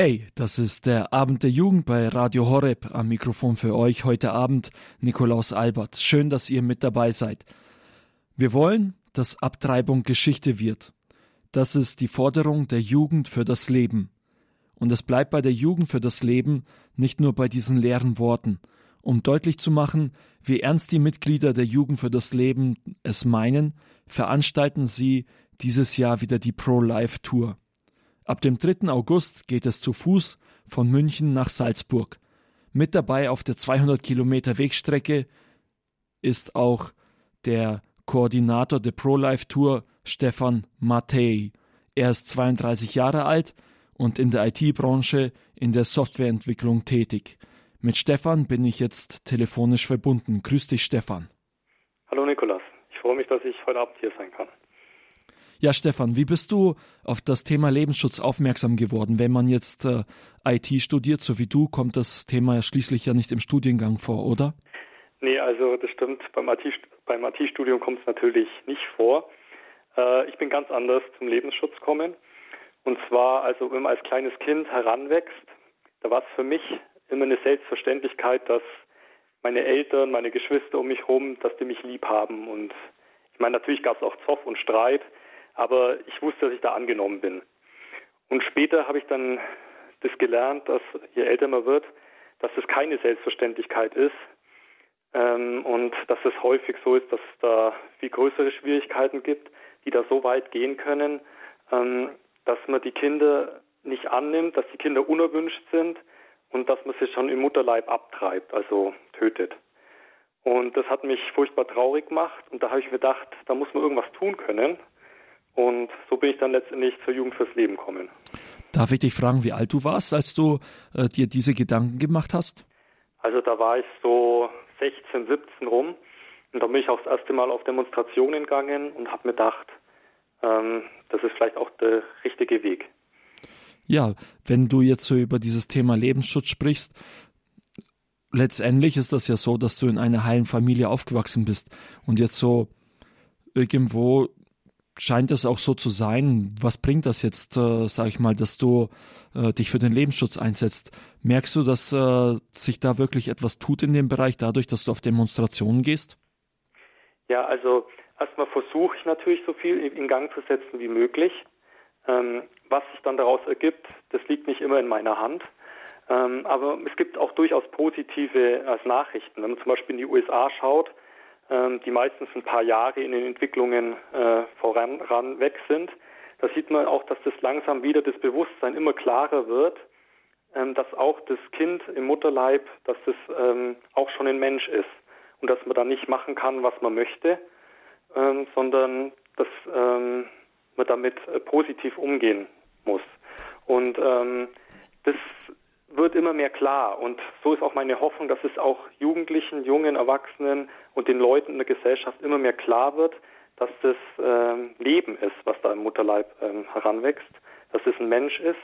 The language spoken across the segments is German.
Hey, das ist der Abend der Jugend bei Radio Horeb. Am Mikrofon für euch heute Abend Nikolaus Albert. Schön, dass ihr mit dabei seid. Wir wollen, dass Abtreibung Geschichte wird. Das ist die Forderung der Jugend für das Leben. Und es bleibt bei der Jugend für das Leben nicht nur bei diesen leeren Worten. Um deutlich zu machen, wie ernst die Mitglieder der Jugend für das Leben es meinen, veranstalten sie dieses Jahr wieder die Pro-Life Tour. Ab dem 3. August geht es zu Fuß von München nach Salzburg. Mit dabei auf der 200 Kilometer Wegstrecke ist auch der Koordinator der Pro-Life Tour Stefan Mattei. Er ist 32 Jahre alt und in der IT-Branche in der Softwareentwicklung tätig. Mit Stefan bin ich jetzt telefonisch verbunden. Grüß dich, Stefan. Hallo, Nikolas. Ich freue mich, dass ich heute Abend hier sein kann. Ja, Stefan, wie bist du auf das Thema Lebensschutz aufmerksam geworden? Wenn man jetzt äh, IT studiert, so wie du, kommt das Thema schließlich ja nicht im Studiengang vor, oder? Nee, also das stimmt. Beim IT-Studium kommt es natürlich nicht vor. Äh, ich bin ganz anders zum Lebensschutz gekommen. Und zwar, also wenn man als kleines Kind heranwächst, da war es für mich immer eine Selbstverständlichkeit, dass meine Eltern, meine Geschwister um mich herum, dass die mich lieb haben. Und ich meine, natürlich gab es auch Zoff und Streit, aber ich wusste, dass ich da angenommen bin. Und später habe ich dann das gelernt, dass je älter man wird, dass das keine Selbstverständlichkeit ist ähm, und dass es häufig so ist, dass es da viel größere Schwierigkeiten gibt, die da so weit gehen können, ähm, dass man die Kinder nicht annimmt, dass die Kinder unerwünscht sind und dass man sie schon im Mutterleib abtreibt, also tötet. Und das hat mich furchtbar traurig gemacht und da habe ich mir gedacht, da muss man irgendwas tun können. Und so bin ich dann letztendlich zur Jugend fürs Leben gekommen. Darf ich dich fragen, wie alt du warst, als du äh, dir diese Gedanken gemacht hast? Also da war ich so 16, 17 rum. Und da bin ich auch das erste Mal auf Demonstrationen gegangen und habe mir gedacht, ähm, das ist vielleicht auch der richtige Weg. Ja, wenn du jetzt so über dieses Thema Lebensschutz sprichst, letztendlich ist das ja so, dass du in einer heilen Familie aufgewachsen bist und jetzt so irgendwo scheint es auch so zu sein. Was bringt das jetzt, äh, sage ich mal, dass du äh, dich für den Lebensschutz einsetzt? Merkst du, dass äh, sich da wirklich etwas tut in dem Bereich, dadurch, dass du auf Demonstrationen gehst? Ja, also erstmal versuche ich natürlich so viel in Gang zu setzen wie möglich. Ähm, was sich dann daraus ergibt, das liegt nicht immer in meiner Hand. Ähm, aber es gibt auch durchaus positive als Nachrichten. Wenn man zum Beispiel in die USA schaut, die meistens ein paar Jahre in den Entwicklungen äh, voran ran weg sind. Da sieht man auch, dass das langsam wieder das Bewusstsein immer klarer wird, ähm, dass auch das Kind im Mutterleib, dass das ähm, auch schon ein Mensch ist und dass man da nicht machen kann, was man möchte, ähm, sondern dass ähm, man damit äh, positiv umgehen muss. Und ähm, das wird immer mehr klar. Und so ist auch meine Hoffnung, dass es auch Jugendlichen, jungen Erwachsenen und den Leuten in der Gesellschaft immer mehr klar wird, dass das ähm, Leben ist, was da im Mutterleib ähm, heranwächst, dass es ein Mensch ist.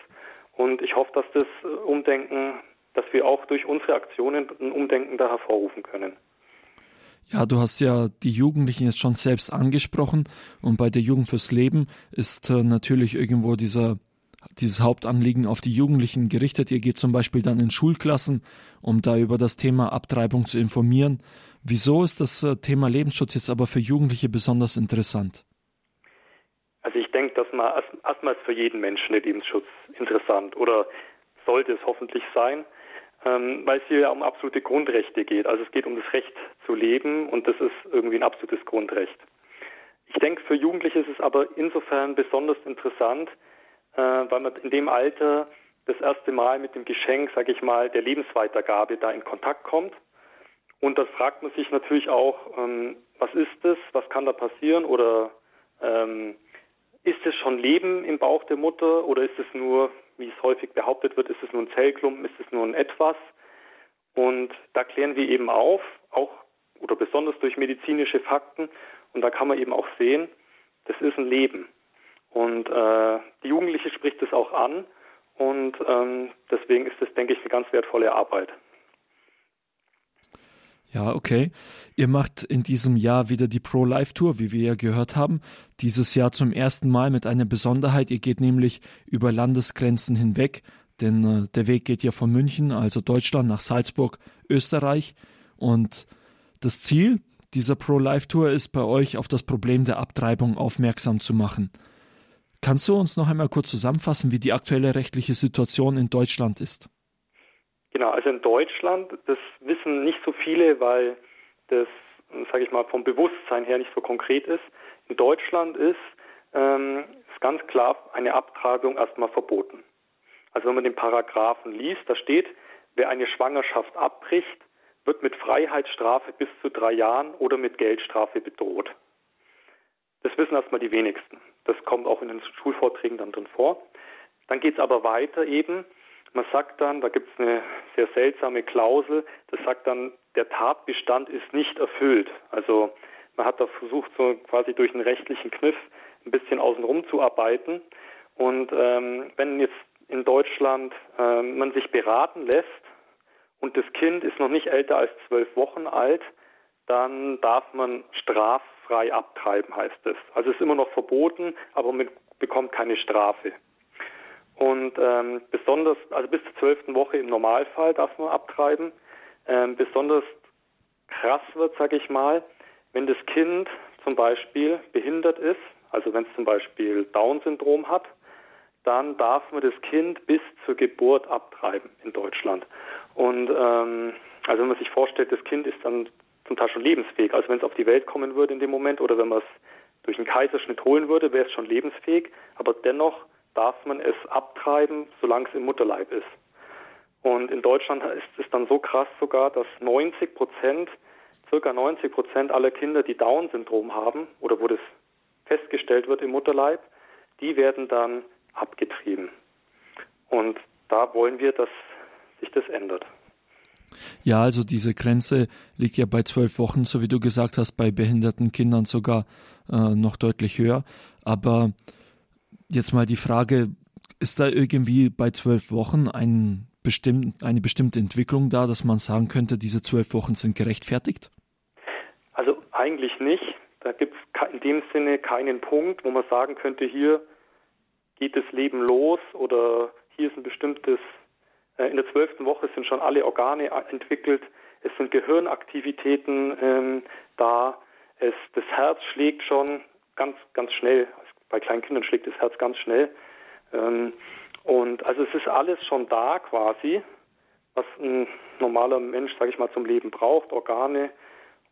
Und ich hoffe, dass das äh, Umdenken, dass wir auch durch unsere Aktionen ein Umdenken da hervorrufen können. Ja, du hast ja die Jugendlichen jetzt schon selbst angesprochen und bei der Jugend fürs Leben ist äh, natürlich irgendwo dieser dieses Hauptanliegen auf die Jugendlichen gerichtet. Ihr geht zum Beispiel dann in Schulklassen, um da über das Thema Abtreibung zu informieren. Wieso ist das äh, Thema Lebensschutz jetzt aber für Jugendliche besonders interessant? Also ich denke, dass man erstmals für jeden Menschen der Lebensschutz interessant oder sollte es hoffentlich sein, ähm, weil es hier ja um absolute Grundrechte geht. Also es geht um das Recht zu leben und das ist irgendwie ein absolutes Grundrecht. Ich denke, für Jugendliche ist es aber insofern besonders interessant, weil man in dem Alter das erste Mal mit dem Geschenk, sage ich mal, der Lebensweitergabe da in Kontakt kommt. Und dann fragt man sich natürlich auch, ähm, was ist das, was kann da passieren oder ähm, ist es schon Leben im Bauch der Mutter oder ist es nur, wie es häufig behauptet wird, ist es nur ein Zellklumpen, ist es nur ein Etwas? Und da klären wir eben auf, auch oder besonders durch medizinische Fakten. Und da kann man eben auch sehen, das ist ein Leben. Und äh, die Jugendliche spricht es auch an und ähm, deswegen ist das, denke ich, eine ganz wertvolle Arbeit. Ja, okay. Ihr macht in diesem Jahr wieder die Pro-Life-Tour, wie wir ja gehört haben. Dieses Jahr zum ersten Mal mit einer Besonderheit. Ihr geht nämlich über Landesgrenzen hinweg denn äh, der Weg geht ja von München, also Deutschland, nach Salzburg, Österreich. Und das Ziel dieser Pro-Life-Tour ist bei euch auf das Problem der Abtreibung aufmerksam zu machen. Kannst du uns noch einmal kurz zusammenfassen, wie die aktuelle rechtliche Situation in Deutschland ist? Genau, also in Deutschland, das wissen nicht so viele, weil das, sage ich mal, vom Bewusstsein her nicht so konkret ist. In Deutschland ist, ähm, ist ganz klar eine Abtreibung erstmal verboten. Also wenn man den Paragraphen liest, da steht, wer eine Schwangerschaft abbricht, wird mit Freiheitsstrafe bis zu drei Jahren oder mit Geldstrafe bedroht. Das wissen erstmal die wenigsten. Das kommt auch in den Schulvorträgen dann drin vor. Dann geht es aber weiter eben. Man sagt dann, da gibt es eine sehr seltsame Klausel, das sagt dann, der Tatbestand ist nicht erfüllt. Also man hat da versucht, so quasi durch einen rechtlichen Kniff ein bisschen außenrum zu arbeiten. Und ähm, wenn jetzt in Deutschland äh, man sich beraten lässt und das Kind ist noch nicht älter als zwölf Wochen alt, dann darf man straffrei abtreiben, heißt es. Also es ist immer noch verboten, aber man bekommt keine Strafe. Und ähm, besonders, also bis zur zwölften Woche im Normalfall darf man abtreiben. Ähm, besonders krass wird, sage ich mal, wenn das Kind zum Beispiel behindert ist, also wenn es zum Beispiel Down-Syndrom hat, dann darf man das Kind bis zur Geburt abtreiben in Deutschland. Und ähm, also wenn man sich vorstellt, das Kind ist dann zum Teil schon lebensfähig. Also wenn es auf die Welt kommen würde in dem Moment oder wenn man es durch einen Kaiserschnitt holen würde, wäre es schon lebensfähig. Aber dennoch darf man es abtreiben, solange es im Mutterleib ist. Und in Deutschland ist es dann so krass sogar, dass 90 Prozent, circa 90 Prozent aller Kinder, die Down-Syndrom haben oder wo das festgestellt wird im Mutterleib, die werden dann abgetrieben. Und da wollen wir, dass sich das ändert. Ja, also diese Grenze liegt ja bei zwölf Wochen, so wie du gesagt hast, bei behinderten Kindern sogar äh, noch deutlich höher. Aber jetzt mal die Frage, ist da irgendwie bei zwölf Wochen ein bestimmt, eine bestimmte Entwicklung da, dass man sagen könnte, diese zwölf Wochen sind gerechtfertigt? Also eigentlich nicht. Da gibt es in dem Sinne keinen Punkt, wo man sagen könnte, hier geht das Leben los oder hier ist ein bestimmtes, in der zwölften Woche sind schon alle Organe entwickelt, es sind Gehirnaktivitäten ähm, da, es, das Herz schlägt schon ganz, ganz schnell. Bei kleinen Kindern schlägt das Herz ganz schnell. Ähm, und also es ist alles schon da quasi, was ein normaler Mensch, sage ich mal, zum Leben braucht, Organe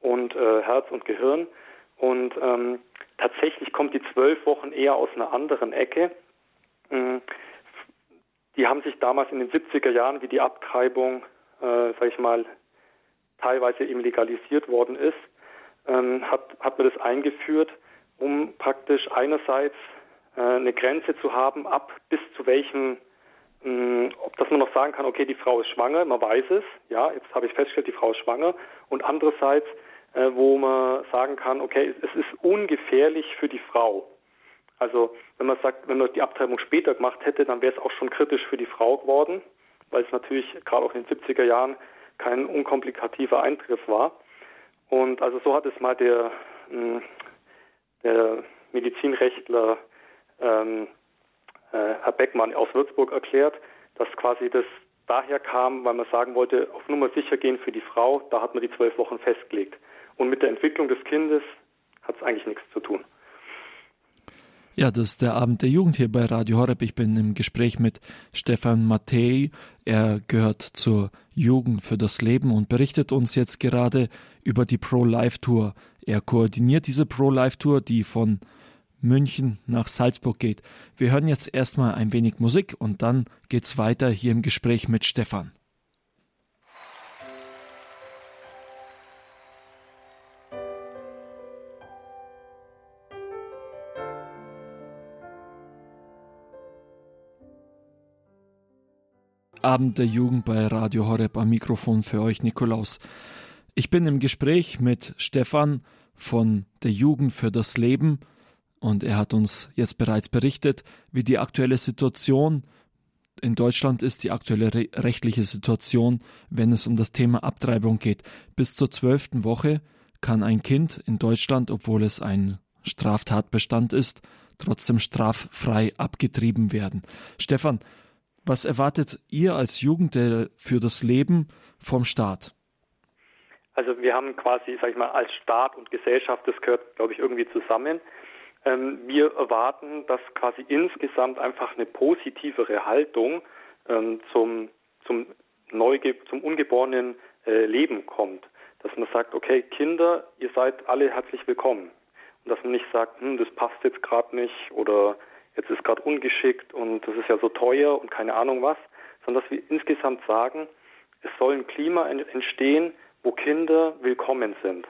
und äh, Herz und Gehirn. Und ähm, tatsächlich kommt die zwölf Wochen eher aus einer anderen Ecke. Mhm. Die haben sich damals in den 70er Jahren, wie die Abtreibung, äh, sag ich mal, teilweise eben legalisiert worden ist, ähm, hat, hat man das eingeführt, um praktisch einerseits äh, eine Grenze zu haben, ab bis zu welchem, mh, ob dass man noch sagen kann, okay, die Frau ist schwanger, man weiß es, ja, jetzt habe ich festgestellt, die Frau ist schwanger, und andererseits, äh, wo man sagen kann, okay, es ist ungefährlich für die Frau. Also wenn man sagt, wenn man die Abtreibung später gemacht hätte, dann wäre es auch schon kritisch für die Frau geworden, weil es natürlich gerade auch in den 70er Jahren kein unkomplikativer Eingriff war. Und also so hat es mal der, hm, der Medizinrechtler ähm, äh, Herr Beckmann aus Würzburg erklärt, dass quasi das daher kam, weil man sagen wollte, auf Nummer sicher gehen für die Frau, da hat man die zwölf Wochen festgelegt. Und mit der Entwicklung des Kindes hat es eigentlich nichts zu tun. Ja, das ist der Abend der Jugend hier bei Radio Horeb. Ich bin im Gespräch mit Stefan Mattei. Er gehört zur Jugend für das Leben und berichtet uns jetzt gerade über die Pro-Life-Tour. Er koordiniert diese Pro-Life-Tour, die von München nach Salzburg geht. Wir hören jetzt erstmal ein wenig Musik und dann geht's weiter hier im Gespräch mit Stefan. Abend der Jugend bei Radio Horeb am Mikrofon für euch Nikolaus. Ich bin im Gespräch mit Stefan von der Jugend für das Leben und er hat uns jetzt bereits berichtet, wie die aktuelle Situation in Deutschland ist, die aktuelle re rechtliche Situation, wenn es um das Thema Abtreibung geht. Bis zur zwölften Woche kann ein Kind in Deutschland, obwohl es ein Straftatbestand ist, trotzdem straffrei abgetrieben werden. Stefan, Was erwartet ihr als Jugendliche für das Leben vom Staat? Also wir haben quasi, sag ich mal, als Staat und Gesellschaft, das gehört, glaube ich, irgendwie zusammen. Ähm, wir erwarten, dass quasi insgesamt einfach eine positivere Haltung ähm, zum, zum, Neuge zum ungeborenen äh, Leben kommt. Dass man sagt, okay, Kinder, ihr seid alle herzlich willkommen. Und dass man nicht sagt, hm, das passt jetzt gerade nicht oder jetzt ist gerade ungeschickt und das ist ja so teuer und keine Ahnung was, sondern dass wir insgesamt sagen, es soll ein Klima entstehen, wo Kinder willkommen sind.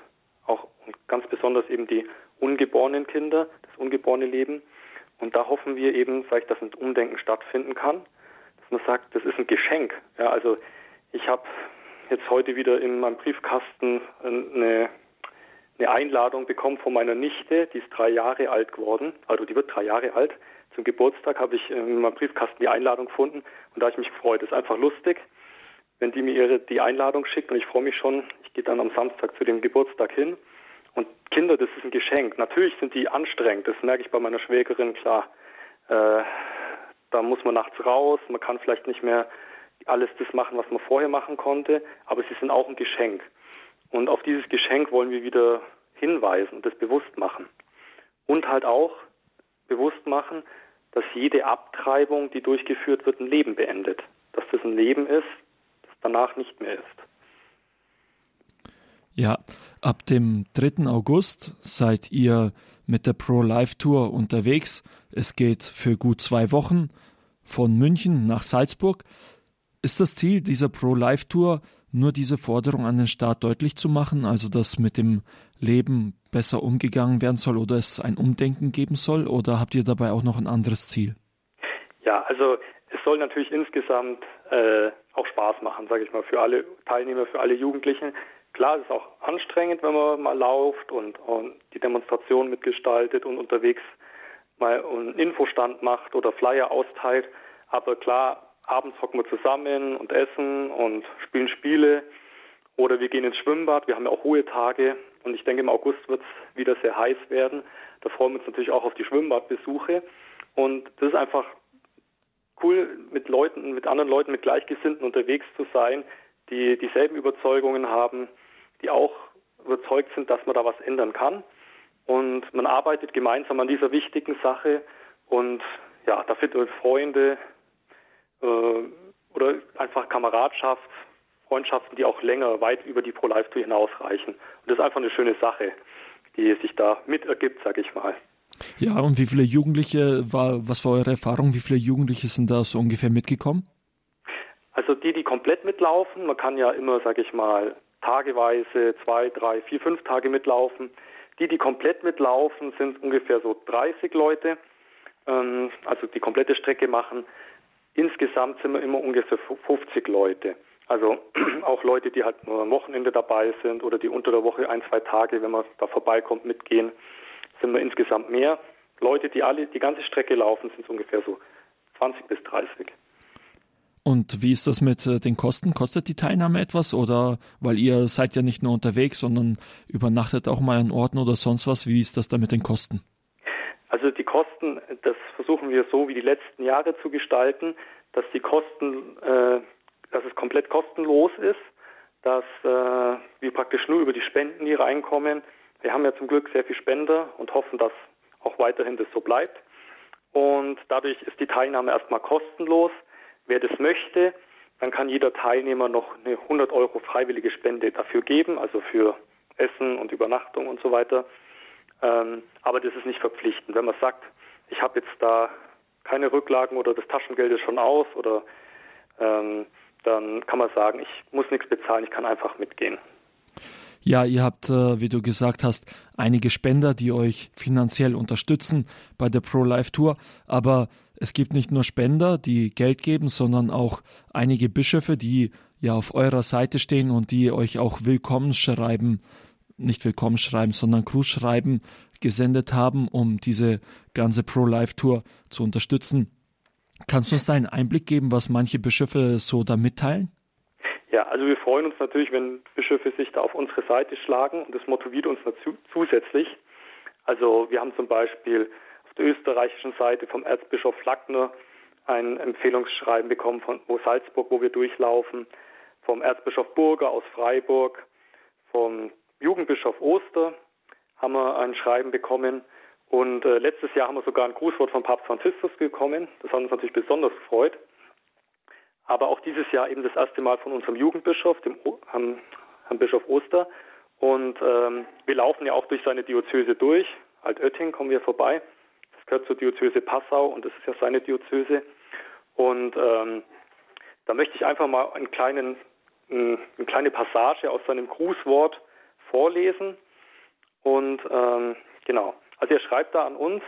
Auch und ganz besonders eben die ungeborenen Kinder, das ungeborene Leben. Und da hoffen wir eben, vielleicht, dass ein Umdenken stattfinden kann, dass man sagt, das ist ein Geschenk. Ja, also ich habe jetzt heute wieder in meinem Briefkasten eine, eine Einladung bekommen von meiner Nichte, die ist drei Jahre alt geworden, also die wird drei Jahre alt. Zum Geburtstag habe ich in meinem Briefkasten die Einladung gefunden und da habe ich mich gefreut. Das ist einfach lustig, wenn die mir ihre, die Einladung schickt und ich freue mich schon. Ich gehe dann am Samstag zu dem Geburtstag hin. Und Kinder, das ist ein Geschenk. Natürlich sind die anstrengend, das merke ich bei meiner Schwägerin, klar. Äh, da muss man nachts raus, man kann vielleicht nicht mehr alles das machen, was man vorher machen konnte, aber sie sind auch ein Geschenk. Und auf dieses Geschenk wollen wir wieder hinweisen und das bewusst machen. Und halt auch bewusst machen, dass jede Abtreibung, die durchgeführt wird, ein Leben beendet. Dass das ein Leben ist, das danach nicht mehr ist. Ja, ab dem 3. August seid ihr mit der Pro-Life-Tour unterwegs. Es geht für gut zwei Wochen von München nach Salzburg. Ist das Ziel dieser Pro-Life-Tour nur diese Forderung an den Staat deutlich zu machen, also dass mit dem Leben besser umgegangen werden soll oder es ein Umdenken geben soll? Oder habt ihr dabei auch noch ein anderes Ziel? Ja, also es soll natürlich insgesamt äh, auch Spaß machen, sage ich mal, für alle Teilnehmer, für alle Jugendlichen. Klar, es ist auch anstrengend, wenn man mal lauft und, und die Demonstration mitgestaltet und unterwegs mal einen Infostand macht oder Flyer austeilt. Aber klar, abends hocken wir zusammen und essen und spielen Spiele. Oder wir gehen ins Schwimmbad. Wir haben ja auch hohe Tage. Und ich denke, im August wird es wieder sehr heiß werden. Da freuen wir uns natürlich auch auf die Schwimmbadbesuche. Und das ist einfach cool, mit Leuten, mit anderen Leuten, mit Gleichgesinnten unterwegs zu sein, die dieselben Überzeugungen haben, die auch überzeugt sind, dass man da was ändern kann. Und man arbeitet gemeinsam an dieser wichtigen Sache. Und ja, da findet man Freunde, äh, oder einfach Kameradschaft, Freundschaften, die auch länger, weit über die Pro-Life-Tour hinausreichen. Und das ist einfach eine schöne Sache, die sich da mit ergibt, sag ich mal. Ja, und wie viele Jugendliche war, was war eure Erfahrung? Wie viele Jugendliche sind da so ungefähr mitgekommen? Also die, die komplett mitlaufen, man kann ja immer, sag ich mal, tageweise zwei, drei, vier, fünf Tage mitlaufen. Die, die komplett mitlaufen, sind ungefähr so 30 Leute, ähm, also die komplette Strecke machen. Insgesamt sind wir immer ungefähr 50 Leute. Also auch Leute, die halt nur am Wochenende dabei sind oder die unter der Woche ein, zwei Tage, wenn man da vorbeikommt, mitgehen, sind wir insgesamt mehr. Leute, die alle die ganze Strecke laufen, sind es ungefähr so 20 bis 30. Und wie ist das mit äh, den Kosten? Kostet die Teilnahme etwas oder weil ihr seid ja nicht nur unterwegs, sondern übernachtet auch mal an Orten oder sonst was? Wie ist das da mit den Kosten? Also die Kosten, das versuchen wir so wie die letzten Jahre zu gestalten, dass die Kosten, äh, dass es komplett kostenlos ist, dass äh, wir praktisch nur über die Spenden, die reinkommen. Wir haben ja zum Glück sehr viele Spender und hoffen, dass auch weiterhin das so bleibt. Und dadurch ist die Teilnahme erstmal kostenlos. Wer das möchte, dann kann jeder Teilnehmer noch eine 100 Euro freiwillige Spende dafür geben, also für Essen und Übernachtung und so weiter. Ähm, aber das ist nicht verpflichtend. Wenn man sagt, ich habe jetzt da keine Rücklagen oder das Taschengeld ist schon aus oder ähm, dann kann man sagen, ich muss nichts bezahlen, ich kann einfach mitgehen. Ja, ihr habt, äh, wie du gesagt hast, einige Spender, die euch finanziell unterstützen bei der Pro-Life Tour. Aber es gibt nicht nur Spender, die Geld geben, sondern auch einige Bischöfe, die ja auf eurer Seite stehen und die euch auch willkommen schreiben nicht willkommen schreiben, sondern Gruß schreiben gesendet haben, um diese ganze Pro-Life-Tour zu unterstützen. Kannst du uns da einen Einblick geben, was manche Bischöfe so da mitteilen? Ja, also wir freuen uns natürlich, wenn Bischöfe sich da auf unsere Seite schlagen und das motiviert uns dazu, zusätzlich. Also wir haben zum Beispiel auf der österreichischen Seite vom Erzbischof Lackner ein Empfehlungsschreiben bekommen von wo Salzburg, wo wir durchlaufen, vom Erzbischof Burger aus Freiburg, vom Jugendbischof Oster haben wir ein Schreiben bekommen. Und äh, letztes Jahr haben wir sogar ein Grußwort von Papst Franziskus bekommen. Das hat uns natürlich besonders gefreut. Aber auch dieses Jahr eben das erste Mal von unserem Jugendbischof, dem Herrn, Herrn Bischof Oster. Und ähm, wir laufen ja auch durch seine Diözese durch. Altötting kommen wir vorbei. Das gehört zur Diözese Passau und das ist ja seine Diözese. Und ähm, da möchte ich einfach mal einen kleinen, eine kleine Passage aus seinem Grußwort vorlesen. Und ähm, genau, also er schreibt da an uns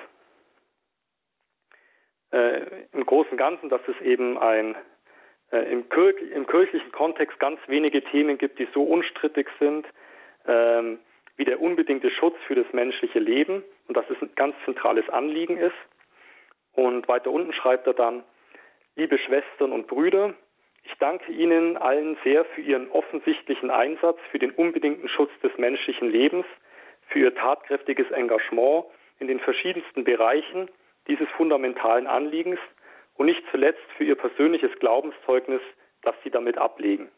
äh, im Großen und Ganzen, dass es eben ein äh, im, Kirch, im, kirchlichen Kontext ganz wenige Themen gibt, die so unstrittig sind ähm, wie der unbedingte Schutz für das menschliche Leben und dass es ein ganz zentrales Anliegen ist. Und weiter unten schreibt er dann, liebe Schwestern und Brüder, ich danke Ihnen allen sehr für Ihren offensichtlichen Einsatz für den unbedingten Schutz des menschlichen Lebens, für Ihr tatkräftiges Engagement in den verschiedensten Bereichen dieses fundamentalen Anliegens und nicht zuletzt für Ihr persönliches Glaubenszeugnis, das Sie damit ablegen.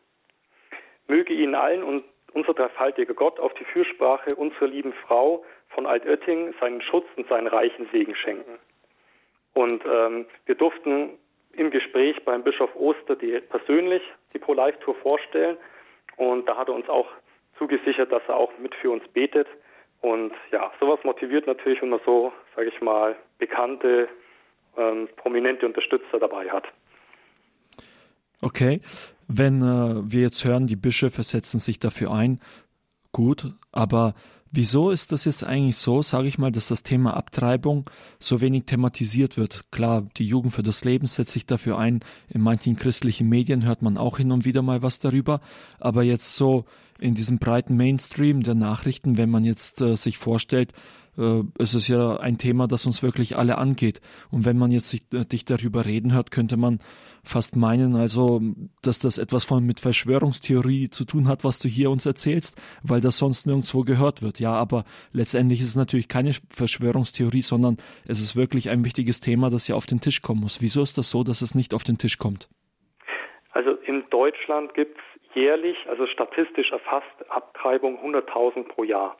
Möge Ihnen allen und unser dreifaltiger Gott auf die Fürsprache unserer lieben Frau von Altötting seinen Schutz und seinen reichen Segen schenken. Und ähm, wir durften im Gespräch beim Bischof Oster die persönlich die Pro-Life-Tour vorstellen und da hat er uns auch zugesichert, dass er auch mit für uns betet. Und ja, sowas motiviert natürlich, wenn man so, sage ich mal, bekannte, ähm, prominente Unterstützer dabei hat. Okay, wenn äh, wir jetzt hören, die Bischöfe setzen sich dafür ein, gut, aber wieso ist das jetzt eigentlich so, sage ich mal, dass das Thema Abtreibung so wenig thematisiert wird? Klar, die Jugend für das Leben setzt sich dafür ein, in manchen christlichen Medien hört man auch hin und wieder mal was darüber, aber jetzt so in diesem breiten Mainstream der Nachrichten, wenn man jetzt äh, sich vorstellt, äh, es ist ja ein Thema, das uns wirklich alle angeht. Und wenn man jetzt sich, äh, dich darüber reden hört, könnte man fast meinen, also, dass das etwas von mit Verschwörungstheorie zu tun hat, was du hier uns erzählst, weil das sonst nirgendwo gehört wird. Ja, aber letztendlich ist es natürlich keine Verschwörungstheorie, sondern es ist wirklich ein wichtiges Thema, das ja auf den Tisch kommen muss. Wieso ist das so, dass es nicht auf den Tisch kommt? Also in Deutschland gibt es jährlich, also statistisch erfasst, Abtreibung 100.000 pro Jahr.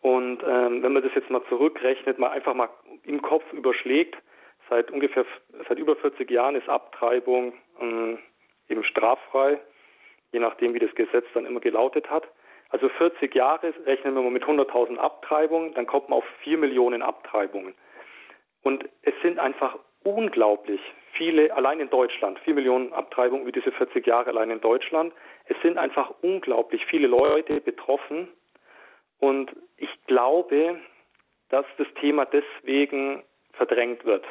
Und ähm, wenn man das jetzt mal zurückrechnet, mal einfach mal im Kopf überschlägt, seit ungefähr seit über 40 Jahren ist Abtreibung ähm, eben straffrei, je nachdem wie das Gesetz dann immer gelautet hat. Also 40 Jahre rechnen wir mal mit 100.000 Abtreibungen, dann kommt man auf 4 Millionen Abtreibungen. Und es sind einfach unglaublich viele, allein in Deutschland, 4 Millionen Abtreibungen wie diese 40 Jahre allein in Deutschland. Es sind einfach unglaublich viele Leute betroffen und ich glaube, dass das Thema deswegen verdrängt wird.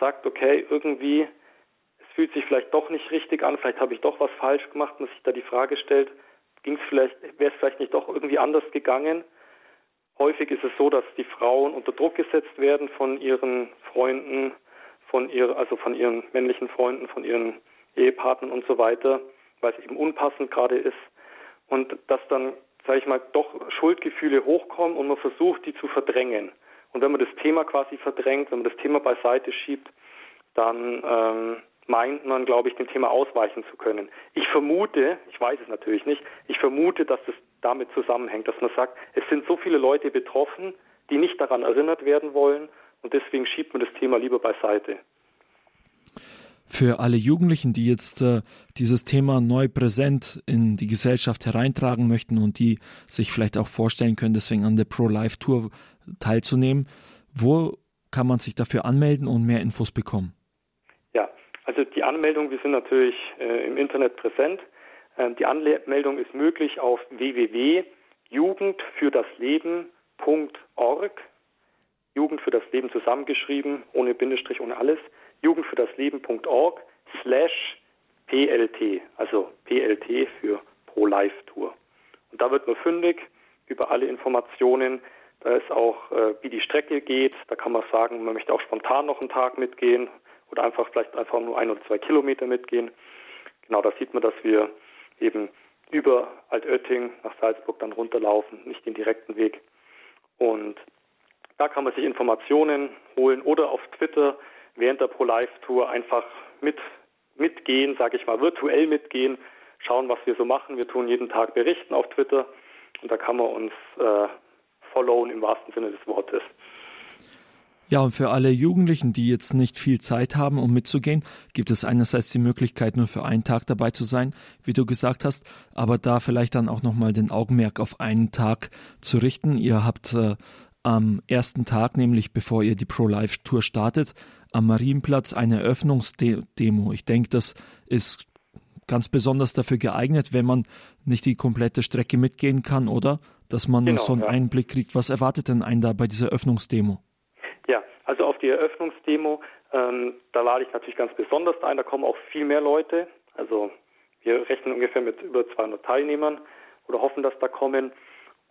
Sagt, okay, irgendwie, es fühlt sich vielleicht doch nicht richtig an, vielleicht habe ich doch was falsch gemacht und sich da die Frage stellt, ging es vielleicht, wäre es vielleicht nicht doch irgendwie anders gegangen? Häufig ist es so, dass die Frauen unter Druck gesetzt werden von ihren Freunden, von ihr, also von ihren männlichen Freunden, von ihren Ehepartnern und so weiter, weil es eben unpassend gerade ist. Und dass dann sage ich mal, doch Schuldgefühle hochkommen und man versucht, die zu verdrängen. Und wenn man das Thema quasi verdrängt, wenn man das Thema beiseite schiebt, dann ähm, meint man, glaube ich, dem Thema ausweichen zu können. Ich vermute, ich weiß es natürlich nicht, ich vermute, dass das damit zusammenhängt, dass man sagt, es sind so viele Leute betroffen, die nicht daran erinnert werden wollen und deswegen schiebt man das Thema lieber beiseite für alle Jugendlichen, die jetzt äh, dieses Thema neu präsent in die Gesellschaft hereintragen möchten und die sich vielleicht auch vorstellen können, deswegen an der Pro-Life-Tour teilzunehmen, wo kann man sich dafür anmelden und mehr Infos bekommen? Ja, also die Anmeldung, wir sind natürlich äh, im Internet präsent. Ähm, die Anmeldung ist möglich auf www.jugendfürdasleben.org. Jugend für das Leben zusammengeschrieben, ohne Bindestrich, ohne alles jugendfürdasleben.org slash PLT, also PLT für Pro Life Tour. Und da wird man fündig über alle Informationen. Da ist auch, äh, wie die Strecke geht. Da kann man sagen, man möchte auch spontan noch einen Tag mitgehen oder einfach vielleicht einfach nur ein oder zwei Kilometer mitgehen. Genau, da sieht man, dass wir eben über Altötting nach Salzburg dann runterlaufen, nicht den direkten Weg. Und da kann man sich Informationen holen oder auf Twitter während der Pro-Life-Tour einfach mit, mitgehen, sage ich mal, virtuell mitgehen, schauen, was wir so machen. Wir tun jeden Tag berichten auf Twitter und da kann man uns äh, followen im wahrsten Sinne des Wortes. Ja, und für alle Jugendlichen, die jetzt nicht viel Zeit haben, um mitzugehen, gibt es einerseits die Möglichkeit, nur für einen Tag dabei zu sein, wie du gesagt hast, aber da vielleicht dann auch nochmal den Augenmerk auf einen Tag zu richten. Ihr habt äh, am ersten Tag, nämlich bevor ihr die Pro-Life-Tour startet, am Marienplatz eine Eröffnungsdemo. Ich denke, das ist ganz besonders dafür geeignet, wenn man nicht die komplette Strecke mitgehen kann, oder? Dass man genau, so einen ja. Einblick kriegt. Was erwartet denn einen da bei dieser Eröffnungsdemo? Also auf die Eröffnungsdemo, ähm, da lade ich natürlich ganz besonders ein, da kommen auch viel mehr Leute. Also wir rechnen ungefähr mit über 200 Teilnehmern oder hoffen, dass da kommen.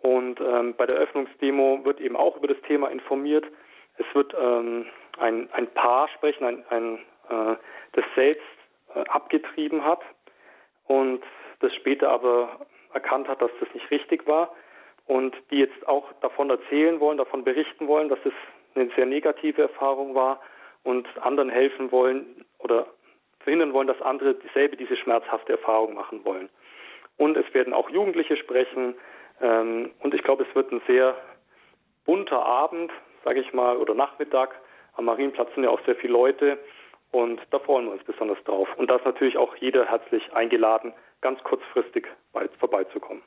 Und ähm, bei der Eröffnungsdemo wird eben auch über das Thema informiert. Es wird ähm, ein, ein Paar sprechen, ein, ein, äh, das selbst äh, abgetrieben hat und das später aber erkannt hat, dass das nicht richtig war und die jetzt auch davon erzählen wollen, davon berichten wollen, dass es eine sehr negative Erfahrung war und anderen helfen wollen oder verhindern wollen, dass andere dieselbe diese schmerzhafte Erfahrung machen wollen. Und es werden auch Jugendliche sprechen ähm, und ich glaube, es wird ein sehr bunter Abend, sage ich mal, oder Nachmittag. Am Marienplatz sind ja auch sehr viele Leute und da freuen wir uns besonders drauf. Und da ist natürlich auch jeder herzlich eingeladen, ganz kurzfristig vorbeizukommen.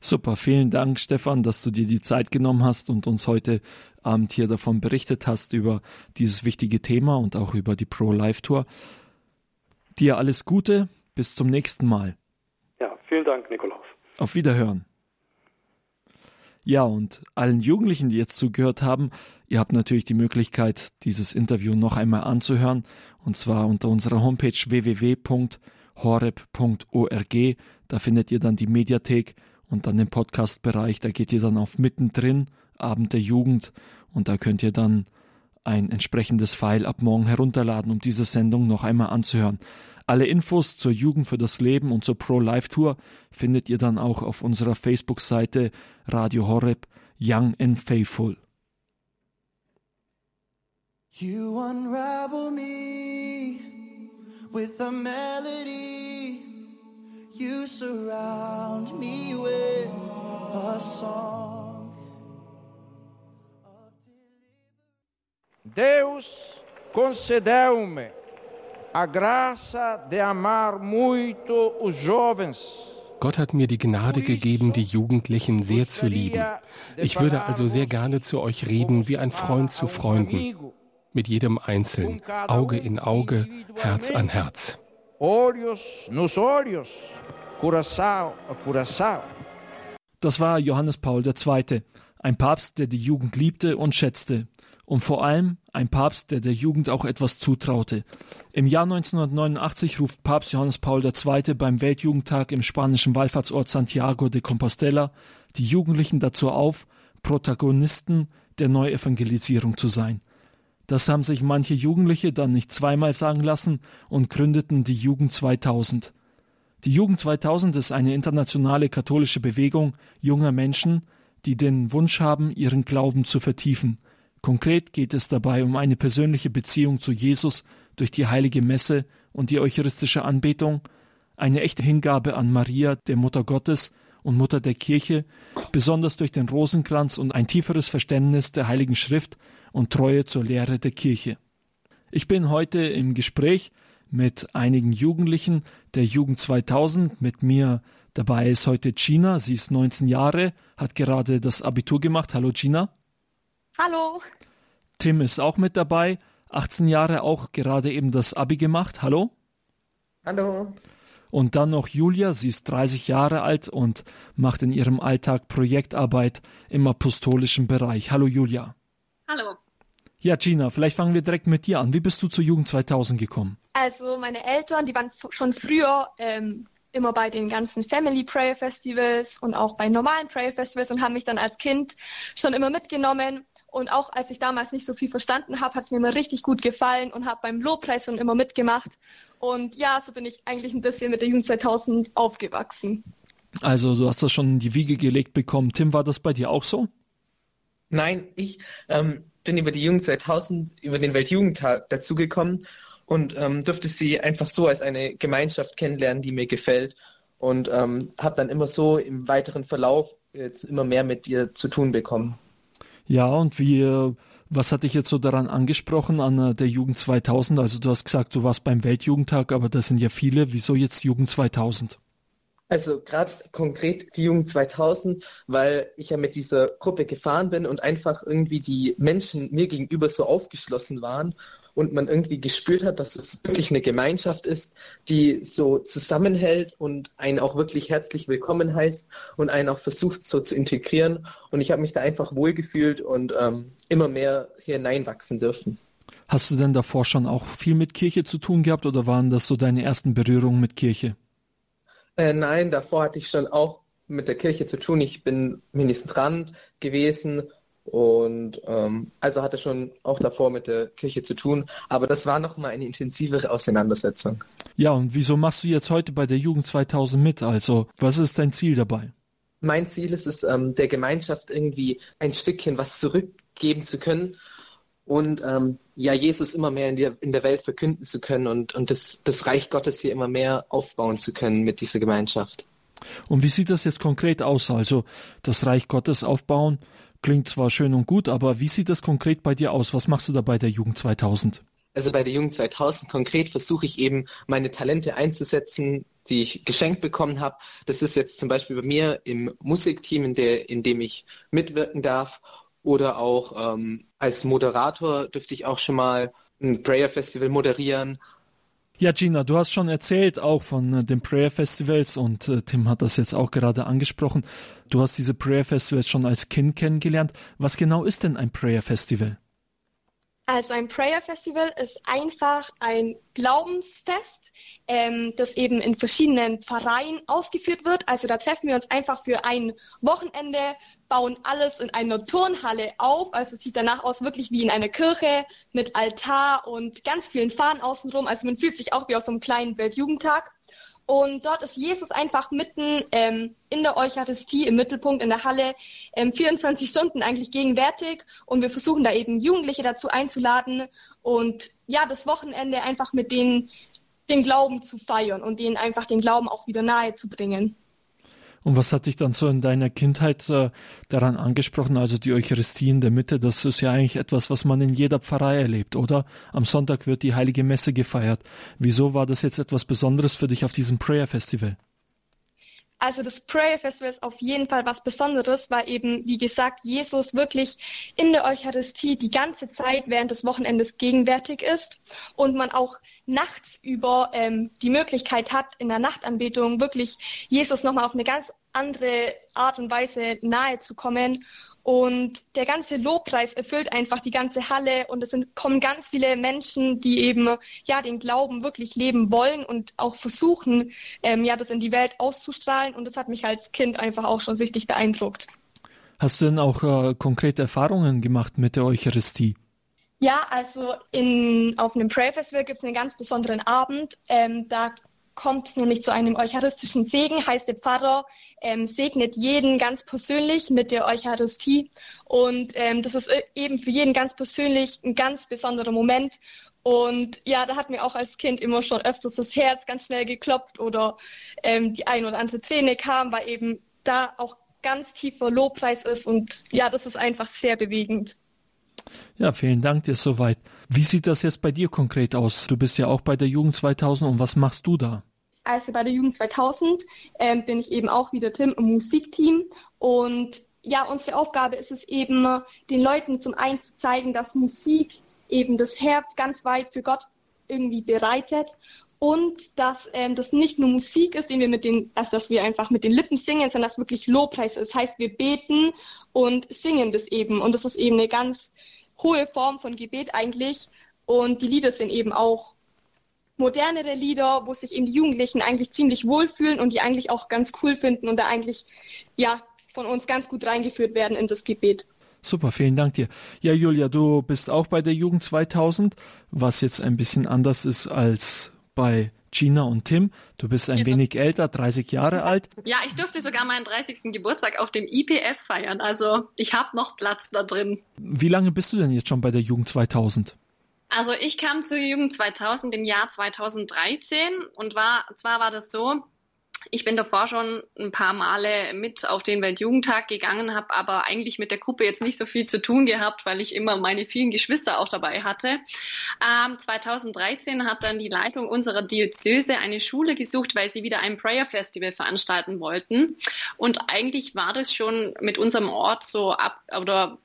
Super, vielen Dank, Stefan, dass du dir die Zeit genommen hast und uns heute Abend hier davon berichtet hast, über dieses wichtige Thema und auch über die Pro-Life-Tour. Dir alles Gute, bis zum nächsten Mal. Ja, vielen Dank, Nikolaus. Auf Wiederhören. Ja, und allen Jugendlichen, die jetzt zugehört haben, ihr habt natürlich die Möglichkeit, dieses Interview noch einmal anzuhören, und zwar unter unserer Homepage www.horeb.org. Da findet ihr dann die Mediathek und dann den Podcast-Bereich. Da geht ihr dann auf Mittendrin, Abend der Jugend und da könnt ihr dann ein entsprechendes File ab morgen herunterladen, um diese Sendung noch einmal anzuhören. Alle Infos zur Jugend für das Leben und zur Pro-Life-Tour findet ihr dann auch auf unserer Facebook-Seite Radio Horeb Young and Faithful. You unravel me with a melody. You surround me with a song. Deus concedeu-me a graça de amar muito os jovens. Gott hat mir die Gnade gegeben, die Jugendlichen sehr zu lieben. Ich würde also sehr gerne zu euch reden wie ein Freund zu Freunden, mit jedem Einzelnen, Auge in Auge, Herz an Herz. Das war Johannes Paul II., ein Papst, der die Jugend liebte und schätzte und vor allem ein Papst, der der Jugend auch etwas zutraute. Im Jahr 1989 ruft Papst Johannes Paul II. beim Weltjugendtag im spanischen Wallfahrtsort Santiago de Compostela die Jugendlichen dazu auf, Protagonisten der Neuevangelisierung zu sein. Das haben sich manche Jugendliche dann nicht zweimal sagen lassen und gründeten die Jugend 2000. Die Jugend 2000 ist eine internationale katholische Bewegung junger Menschen, die den Wunsch haben, ihren Glauben zu vertiefen – Konkret geht es dabei um eine persönliche Beziehung zu Jesus durch die heilige Messe und die eucharistische Anbetung, eine echte Hingabe an Maria, der Mutter Gottes und Mutter der Kirche, besonders durch den Rosenkranz und ein tieferes Verständnis der Heiligen Schrift und Treue zur Lehre der Kirche. Ich bin heute im Gespräch mit einigen Jugendlichen der Jugend 2000. Mit mir dabei ist heute Gina. Sie ist 19 Jahre, hat gerade das Abitur gemacht. Hallo Gina. Hallo. Tim ist auch mit dabei, 18 Jahre, auch gerade eben das Abi gemacht. Hallo. Hallo. Und dann noch Julia, sie ist 30 Jahre alt und macht in ihrem Alltag Projektarbeit im apostolischen Bereich. Hallo Julia. Hallo. Ja, Gina, vielleicht fangen wir direkt mit dir an. Wie bist du zur Jugend 2000 gekommen? Also meine Eltern, die waren schon früher ähm, immer bei den ganzen Family Prayer Festivals und auch bei normalen Prayer Festivals und haben mich dann als Kind schon immer mitgenommen. Und auch als ich damals nicht so viel verstanden habe, hat es mir immer richtig gut gefallen und habe beim Lobpreis schon immer mitgemacht. Und ja, so bin ich eigentlich ein bisschen mit der Jugend 2000 aufgewachsen. Also du hast das schon in die Wiege gelegt bekommen. Tim, war das bei dir auch so? Nein, ich ähm, bin über die Jugend 2000, über den Weltjugendtag dazugekommen und ähm, durfte sie einfach so als eine Gemeinschaft kennenlernen, die mir gefällt und ähm, habe dann immer so im weiteren Verlauf jetzt immer mehr mit dir zu tun bekommen. Ja, und wie, was hat dich jetzt so daran angesprochen an äh, der Jugend 2000? Also du hast gesagt, du warst beim Weltjugendtag, aber das sind ja viele. Wieso jetzt Jugend 2000? Also gerade konkret die Jugend 2000, weil ich ja mit dieser Gruppe gefahren bin und einfach irgendwie die Menschen mir gegenüber so aufgeschlossen waren und man irgendwie gespürt hat, dass es wirklich eine Gemeinschaft ist, die so zusammenhält und einen auch wirklich herzlich willkommen heißt und einen auch versucht so zu integrieren. Und ich habe mich da einfach wohlgefühlt und ähm, immer mehr hier hineinwachsen dürfen. Hast du denn davor schon auch viel mit Kirche zu tun gehabt oder waren das so deine ersten Berührungen mit Kirche? Äh, nein, davor hatte ich schon auch mit der Kirche zu tun. Ich bin Ministrant gewesen und ähm, also hatte schon auch davor mit der Kirche zu tun. Aber das war nochmal eine intensivere Auseinandersetzung. Ja, und wieso machst du jetzt heute bei der Jugend 2000 mit? Also, was ist dein Ziel dabei? Mein Ziel ist es, ähm, der Gemeinschaft irgendwie ein Stückchen was zurückgeben zu können und ähm, ja, Jesus immer mehr in, die, in der Welt verkünden zu können und, und das, das Reich Gottes hier immer mehr aufbauen zu können mit dieser Gemeinschaft. Und wie sieht das jetzt konkret aus? Also das Reich Gottes aufbauen klingt zwar schön und gut, aber wie sieht das konkret bei dir aus? Was machst du da bei der Jugend 2000? Also bei der Jugend 2000 konkret versuche ich eben meine Talente einzusetzen, die ich geschenkt bekommen habe. Das ist jetzt zum Beispiel bei mir im Musikteam, in, der, in dem ich mitwirken darf oder auch ähm, als Moderator dürfte ich auch schon mal ein Prayer Festival moderieren. Ja, Gina, du hast schon erzählt auch von äh, den Prayer Festivals und äh, Tim hat das jetzt auch gerade angesprochen. Du hast diese Prayer Festivals schon als Kind kennengelernt. Was genau ist denn ein Prayer Festival? Also ein Prayer Festival ist einfach ein Glaubensfest, ähm, das eben in verschiedenen Pfarreien ausgeführt wird. Also da treffen wir uns einfach für ein Wochenende, bauen alles in einer Turnhalle auf. Also es sieht danach aus wirklich wie in einer Kirche mit Altar und ganz vielen Fahnen außenrum. Also man fühlt sich auch wie auf so einem kleinen Weltjugendtag. Und dort ist Jesus einfach mitten ähm, in der Eucharistie im Mittelpunkt in der Halle ähm, 24 Stunden eigentlich gegenwärtig. Und wir versuchen da eben Jugendliche dazu einzuladen und ja, das Wochenende einfach mit denen den Glauben zu feiern und denen einfach den Glauben auch wieder nahe zu bringen. Und was hat dich dann so in deiner Kindheit äh, daran angesprochen? Also die Eucharistie in der Mitte, das ist ja eigentlich etwas, was man in jeder Pfarrei erlebt, oder? Am Sonntag wird die heilige Messe gefeiert. Wieso war das jetzt etwas Besonderes für dich auf diesem Prayer Festival? Also das Prayer Festival ist auf jeden Fall was Besonderes, weil eben, wie gesagt, Jesus wirklich in der Eucharistie die ganze Zeit während des Wochenendes gegenwärtig ist und man auch nachts über ähm, die Möglichkeit hat, in der Nachtanbetung wirklich Jesus nochmal auf eine ganz andere Art und Weise nahe zu kommen und der ganze Lobpreis erfüllt einfach die ganze Halle und es sind, kommen ganz viele Menschen, die eben ja den Glauben wirklich leben wollen und auch versuchen, ähm, ja das in die Welt auszustrahlen. Und das hat mich als Kind einfach auch schon richtig beeindruckt. Hast du denn auch äh, konkrete Erfahrungen gemacht mit der Eucharistie? Ja, also in, auf einem Prayer Festival gibt es einen ganz besonderen Abend. Ähm, da kommt nämlich zu einem eucharistischen Segen, heißt der Pfarrer ähm, segnet jeden ganz persönlich mit der Eucharistie. Und ähm, das ist äh, eben für jeden ganz persönlich ein ganz besonderer Moment. Und ja, da hat mir auch als Kind immer schon öfters das Herz ganz schnell geklopft oder ähm, die ein oder andere Träne kam, weil eben da auch ganz tiefer Lobpreis ist. Und ja, das ist einfach sehr bewegend. Ja, vielen Dank dir soweit. Wie sieht das jetzt bei dir konkret aus? Du bist ja auch bei der Jugend 2000 und was machst du da? Also bei der Jugend 2000 ähm, bin ich eben auch wieder Tim im Musikteam. Und ja, unsere Aufgabe ist es eben, den Leuten zum einen zu zeigen, dass Musik eben das Herz ganz weit für Gott irgendwie bereitet und dass ähm, das nicht nur Musik ist, den wir mit den, also dass wir einfach mit den Lippen singen, sondern dass wirklich Lobpreis ist. Das heißt, wir beten und singen das eben. Und das ist eben eine ganz hohe Form von Gebet eigentlich. Und die Lieder sind eben auch modernere Lieder, wo sich eben die Jugendlichen eigentlich ziemlich wohlfühlen und die eigentlich auch ganz cool finden und da eigentlich ja von uns ganz gut reingeführt werden in das Gebet. Super, vielen Dank dir. Ja, Julia, du bist auch bei der Jugend 2000, was jetzt ein bisschen anders ist als bei Gina und Tim. Du bist ein ja. wenig älter, 30 Jahre alt. Ja, ich durfte sogar meinen 30. Geburtstag auf dem IPF feiern. Also ich habe noch Platz da drin. Wie lange bist du denn jetzt schon bei der Jugend 2000? Also ich kam zur Jugend 2000 im Jahr 2013 und war, zwar war das so, ich bin davor schon ein paar Male mit auf den Weltjugendtag gegangen, habe aber eigentlich mit der Gruppe jetzt nicht so viel zu tun gehabt, weil ich immer meine vielen Geschwister auch dabei hatte. Ähm, 2013 hat dann die Leitung unserer Diözese eine Schule gesucht, weil sie wieder ein Prayer Festival veranstalten wollten. Und eigentlich war das schon mit unserem Ort so ab oder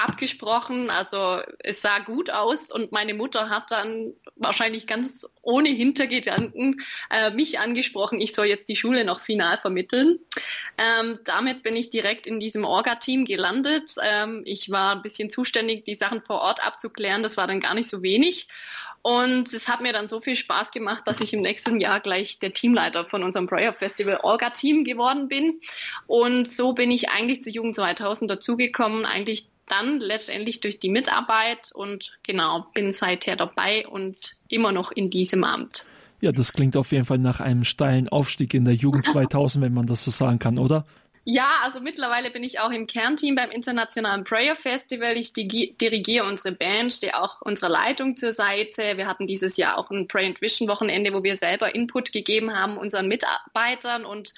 abgesprochen. Also es sah gut aus und meine Mutter hat dann wahrscheinlich ganz ohne Hintergedanken äh, mich angesprochen, ich soll jetzt die Schule noch final vermitteln. Ähm, damit bin ich direkt in diesem Orga-Team gelandet. Ähm, ich war ein bisschen zuständig, die Sachen vor Ort abzuklären. Das war dann gar nicht so wenig. Und es hat mir dann so viel Spaß gemacht, dass ich im nächsten Jahr gleich der Teamleiter von unserem Prayer Festival Orga Team geworden bin. Und so bin ich eigentlich zu Jugend 2000 dazugekommen, eigentlich dann letztendlich durch die Mitarbeit und genau, bin seither dabei und immer noch in diesem Amt. Ja, das klingt auf jeden Fall nach einem steilen Aufstieg in der Jugend 2000, wenn man das so sagen kann, oder? Ja, also mittlerweile bin ich auch im Kernteam beim Internationalen Prayer Festival. Ich dirigiere unsere Band, stehe auch unserer Leitung zur Seite. Wir hatten dieses Jahr auch ein Pray and Vision Wochenende, wo wir selber Input gegeben haben unseren Mitarbeitern und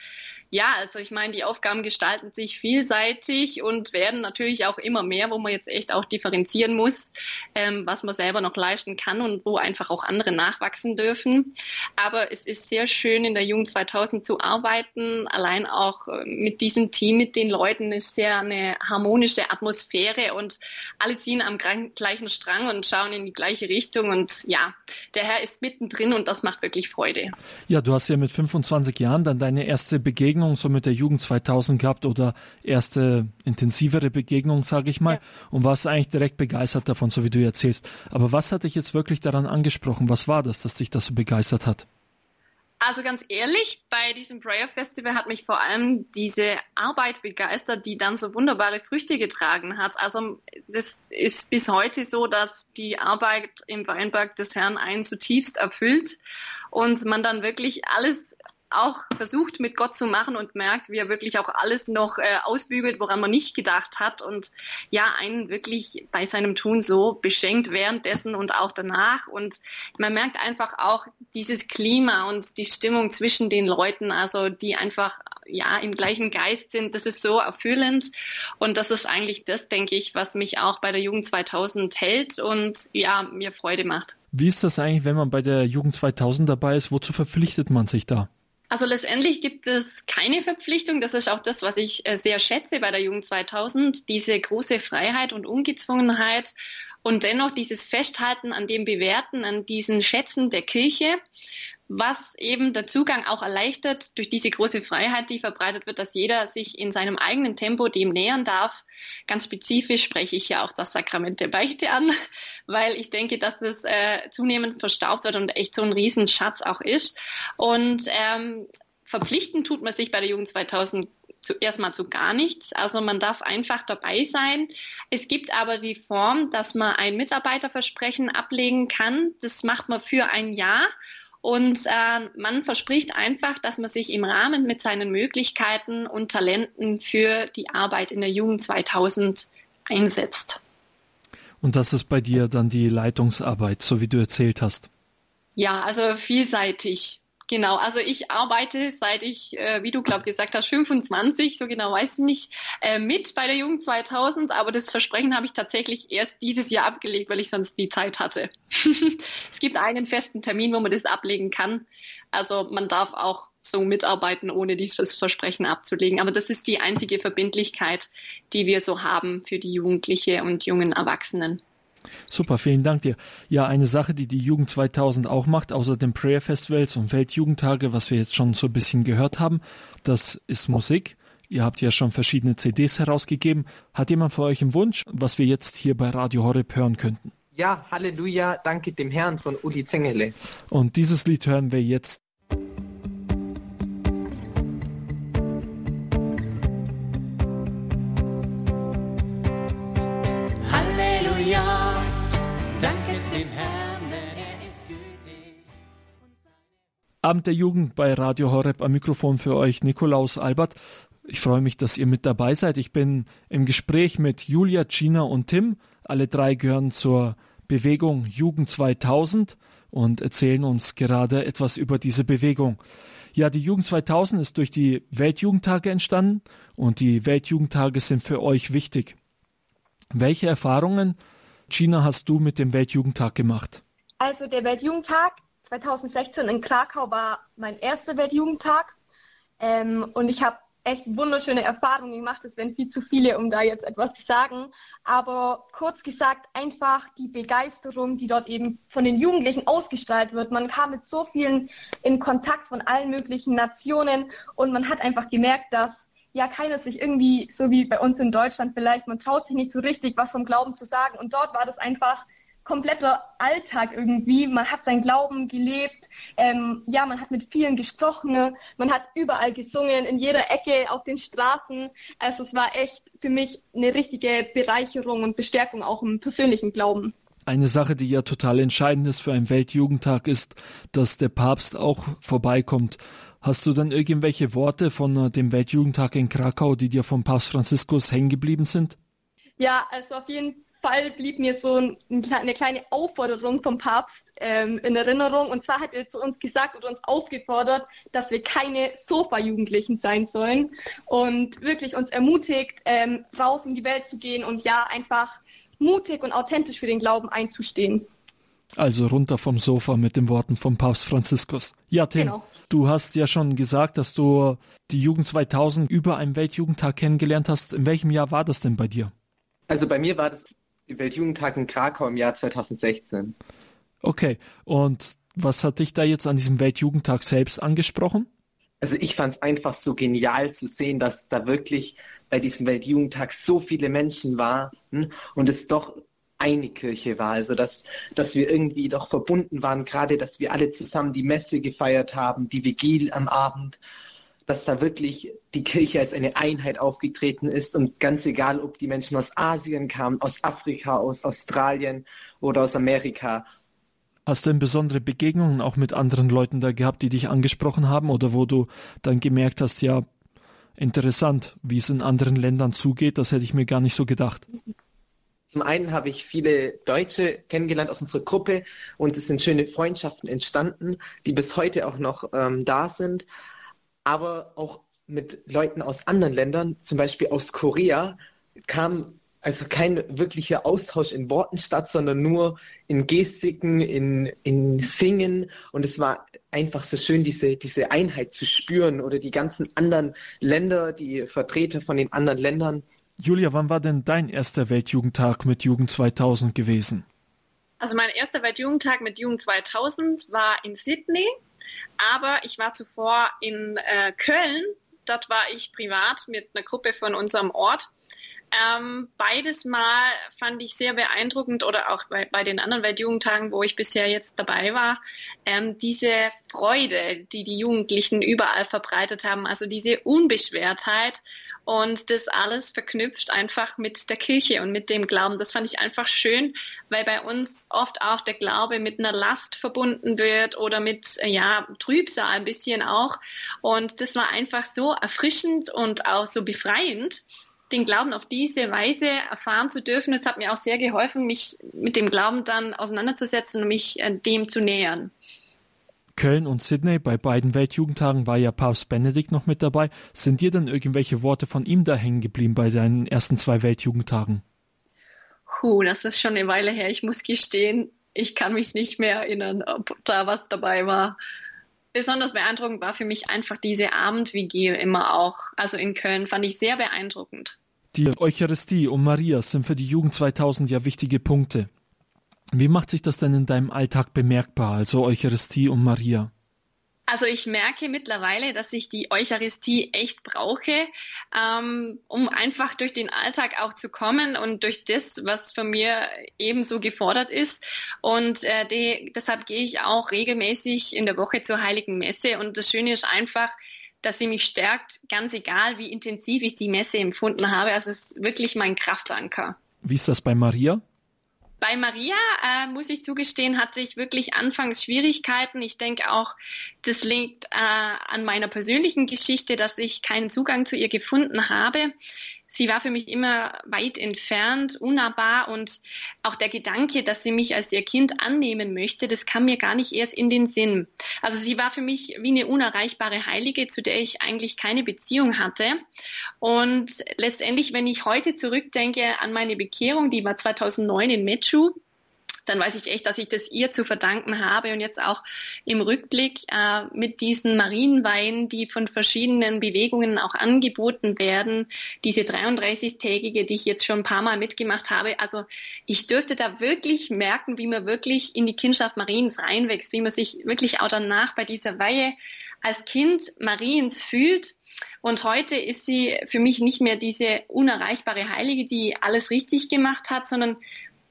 ja, also ich meine, die Aufgaben gestalten sich vielseitig und werden natürlich auch immer mehr, wo man jetzt echt auch differenzieren muss, ähm, was man selber noch leisten kann und wo einfach auch andere nachwachsen dürfen. Aber es ist sehr schön, in der Jugend 2000 zu arbeiten. Allein auch äh, mit diesem Team, mit den Leuten ist sehr eine harmonische Atmosphäre und alle ziehen am gleichen Strang und schauen in die gleiche Richtung. Und ja, der Herr ist mittendrin und das macht wirklich Freude. Ja, du hast ja mit 25 Jahren dann deine erste Begegnung Begegnung so mit der Jugend 2000 gehabt oder erste intensivere Begegnung, sage ich mal, ja. und warst eigentlich direkt begeistert davon, so wie du erzählst. Aber was hat dich jetzt wirklich daran angesprochen? Was war das, dass dich das so begeistert hat? Also ganz ehrlich, bei diesem Prayer Festival hat mich vor allem diese Arbeit begeistert, die dann so wunderbare Früchte getragen hat. Also das ist bis heute so, dass die Arbeit im Weinberg des Herrn einen zutiefst erfüllt und man dann wirklich alles auch versucht mit Gott zu machen und merkt, wie er wirklich auch alles noch äh, ausbügelt, woran man nicht gedacht hat und ja, einen wirklich bei seinem Tun so beschenkt währenddessen und auch danach und man merkt einfach auch dieses Klima und die Stimmung zwischen den Leuten, also die einfach ja im gleichen Geist sind, das ist so erfüllend und das ist eigentlich das, denke ich, was mich auch bei der Jugend 2000 hält und ja, mir Freude macht. Wie ist das eigentlich, wenn man bei der Jugend 2000 dabei ist? Wozu verpflichtet man sich da? Also letztendlich gibt es keine Verpflichtung. Das ist auch das, was ich äh, sehr schätze bei der Jugend 2000. Diese große Freiheit und Ungezwungenheit und dennoch dieses Festhalten an dem Bewerten, an diesen Schätzen der Kirche was eben der Zugang auch erleichtert durch diese große Freiheit, die verbreitet wird, dass jeder sich in seinem eigenen Tempo dem nähern darf. Ganz spezifisch spreche ich ja auch das Sakrament der Beichte an, weil ich denke, dass das äh, zunehmend verstaubt wird und echt so ein Riesenschatz auch ist. Und ähm, verpflichten tut man sich bei der Jugend 2000 zuerst mal zu gar nichts. Also man darf einfach dabei sein. Es gibt aber die Form, dass man ein Mitarbeiterversprechen ablegen kann. Das macht man für ein Jahr und äh, man verspricht einfach, dass man sich im Rahmen mit seinen Möglichkeiten und Talenten für die Arbeit in der Jugend 2000 einsetzt. Und das ist bei dir dann die Leitungsarbeit, so wie du erzählt hast. Ja, also vielseitig. Genau, also ich arbeite seit ich, äh, wie du glaube gesagt hast, 25, so genau weiß ich nicht, äh, mit bei der Jugend 2000, aber das Versprechen habe ich tatsächlich erst dieses Jahr abgelegt, weil ich sonst die Zeit hatte. es gibt einen festen Termin, wo man das ablegen kann. Also man darf auch so mitarbeiten, ohne dieses Versprechen abzulegen. Aber das ist die einzige Verbindlichkeit, die wir so haben für die Jugendliche und jungen Erwachsenen. Super, vielen Dank dir. Ja, eine Sache, die die Jugend 2000 auch macht, außer den Prayer Festivals und Weltjugendtage, was wir jetzt schon so ein bisschen gehört haben, das ist Musik. Ihr habt ja schon verschiedene CDs herausgegeben. Hat jemand von euch einen Wunsch, was wir jetzt hier bei Radio Horeb hören könnten? Ja, Halleluja, danke dem Herrn von Uli Zengele. Und dieses Lied hören wir jetzt Abend der Jugend bei Radio Horeb am Mikrofon für euch Nikolaus Albert. Ich freue mich, dass ihr mit dabei seid. Ich bin im Gespräch mit Julia, Gina und Tim. Alle drei gehören zur Bewegung Jugend 2000 und erzählen uns gerade etwas über diese Bewegung. Ja, die Jugend 2000 ist durch die Weltjugendtage entstanden und die Weltjugendtage sind für euch wichtig. Welche Erfahrungen, Gina, hast du mit dem Weltjugendtag gemacht? Also der Weltjugendtag 2016 in Krakau war mein erster Weltjugendtag ähm, und ich habe echt wunderschöne Erfahrungen gemacht. Es wären viel zu viele, um da jetzt etwas zu sagen. Aber kurz gesagt, einfach die Begeisterung, die dort eben von den Jugendlichen ausgestrahlt wird. Man kam mit so vielen in Kontakt von allen möglichen Nationen und man hat einfach gemerkt, dass ja keiner sich irgendwie, so wie bei uns in Deutschland vielleicht, man traut sich nicht so richtig, was vom Glauben zu sagen. Und dort war das einfach kompletter Alltag irgendwie. Man hat seinen Glauben gelebt. Ähm, ja, man hat mit vielen gesprochen. Man hat überall gesungen, in jeder Ecke, auf den Straßen. Also es war echt für mich eine richtige Bereicherung und Bestärkung auch im persönlichen Glauben. Eine Sache, die ja total entscheidend ist für einen Weltjugendtag, ist, dass der Papst auch vorbeikommt. Hast du dann irgendwelche Worte von äh, dem Weltjugendtag in Krakau, die dir vom Papst Franziskus hängen geblieben sind? Ja, also auf jeden Fall. Blieb mir so ein, eine kleine Aufforderung vom Papst ähm, in Erinnerung. Und zwar hat er zu uns gesagt und uns aufgefordert, dass wir keine Sofa-Jugendlichen sein sollen und wirklich uns ermutigt, ähm, raus in die Welt zu gehen und ja, einfach mutig und authentisch für den Glauben einzustehen. Also runter vom Sofa mit den Worten vom Papst Franziskus. Ja, Tim, genau. du hast ja schon gesagt, dass du die Jugend 2000 über einen Weltjugendtag kennengelernt hast. In welchem Jahr war das denn bei dir? Also bei mir war das Weltjugendtag in Krakau im Jahr 2016. Okay, und was hat dich da jetzt an diesem Weltjugendtag selbst angesprochen? Also ich fand es einfach so genial zu sehen, dass da wirklich bei diesem Weltjugendtag so viele Menschen waren und es doch eine Kirche war. Also dass, dass wir irgendwie doch verbunden waren, gerade dass wir alle zusammen die Messe gefeiert haben, die Vigil am Abend dass da wirklich die Kirche als eine Einheit aufgetreten ist und ganz egal, ob die Menschen aus Asien kamen, aus Afrika, aus Australien oder aus Amerika. Hast du denn besondere Begegnungen auch mit anderen Leuten da gehabt, die dich angesprochen haben oder wo du dann gemerkt hast, ja, interessant, wie es in anderen Ländern zugeht, das hätte ich mir gar nicht so gedacht. Zum einen habe ich viele Deutsche kennengelernt aus unserer Gruppe und es sind schöne Freundschaften entstanden, die bis heute auch noch ähm, da sind aber auch mit Leuten aus anderen Ländern, zum Beispiel aus Korea, kam also kein wirklicher Austausch in Worten statt, sondern nur in Gestiken, in, in Singen. Und es war einfach so schön, diese, diese Einheit zu spüren oder die ganzen anderen Länder, die Vertreter von den anderen Ländern. Julia, wann war denn dein erster Weltjugendtag mit Jugend 2000 gewesen? Also mein erster Weltjugendtag mit Jugend 2000 war in Sydney aber ich war zuvor in äh, Köln. Dort war ich privat mit einer Gruppe von unserem Ort. Ähm, beides Mal fand ich sehr beeindruckend oder auch bei, bei den anderen Weltjugendtagen, wo ich bisher jetzt dabei war, ähm, diese Freude, die die Jugendlichen überall verbreitet haben, also diese Unbeschwertheit und das alles verknüpft einfach mit der Kirche und mit dem Glauben. Das fand ich einfach schön, weil bei uns oft auch der Glaube mit einer Last verbunden wird oder mit, ja, Trübsal ein bisschen auch. Und das war einfach so erfrischend und auch so befreiend den Glauben auf diese Weise erfahren zu dürfen. Es hat mir auch sehr geholfen, mich mit dem Glauben dann auseinanderzusetzen und mich äh, dem zu nähern. Köln und Sydney, bei beiden Weltjugendtagen war ja Papst Benedikt noch mit dabei. Sind dir denn irgendwelche Worte von ihm da hängen geblieben bei deinen ersten zwei Weltjugendtagen? Puh, das ist schon eine Weile her. Ich muss gestehen, ich kann mich nicht mehr erinnern, ob da was dabei war. Besonders beeindruckend war für mich einfach diese Abendvigil immer auch. Also in Köln fand ich sehr beeindruckend. Die Eucharistie und Maria sind für die Jugend 2000 ja wichtige Punkte. Wie macht sich das denn in deinem Alltag bemerkbar, also Eucharistie und Maria? Also ich merke mittlerweile, dass ich die Eucharistie echt brauche, ähm, um einfach durch den Alltag auch zu kommen und durch das, was von mir ebenso gefordert ist. Und äh, die, deshalb gehe ich auch regelmäßig in der Woche zur Heiligen Messe. Und das Schöne ist einfach, dass sie mich stärkt, ganz egal, wie intensiv ich die Messe empfunden habe. Also es ist wirklich mein Kraftanker. Wie ist das bei Maria? Bei Maria, äh, muss ich zugestehen, hatte ich wirklich anfangs Schwierigkeiten. Ich denke auch, das liegt äh, an meiner persönlichen Geschichte, dass ich keinen Zugang zu ihr gefunden habe sie war für mich immer weit entfernt, unnahbar und auch der Gedanke, dass sie mich als ihr Kind annehmen möchte, das kam mir gar nicht erst in den Sinn. Also sie war für mich wie eine unerreichbare Heilige, zu der ich eigentlich keine Beziehung hatte. Und letztendlich, wenn ich heute zurückdenke an meine Bekehrung, die war 2009 in Mechu, dann weiß ich echt, dass ich das ihr zu verdanken habe und jetzt auch im Rückblick äh, mit diesen Marienweinen, die von verschiedenen Bewegungen auch angeboten werden, diese 33-tägige, die ich jetzt schon ein paar Mal mitgemacht habe. Also ich dürfte da wirklich merken, wie man wirklich in die Kindschaft Mariens reinwächst, wie man sich wirklich auch danach bei dieser Weihe als Kind Mariens fühlt. Und heute ist sie für mich nicht mehr diese unerreichbare Heilige, die alles richtig gemacht hat, sondern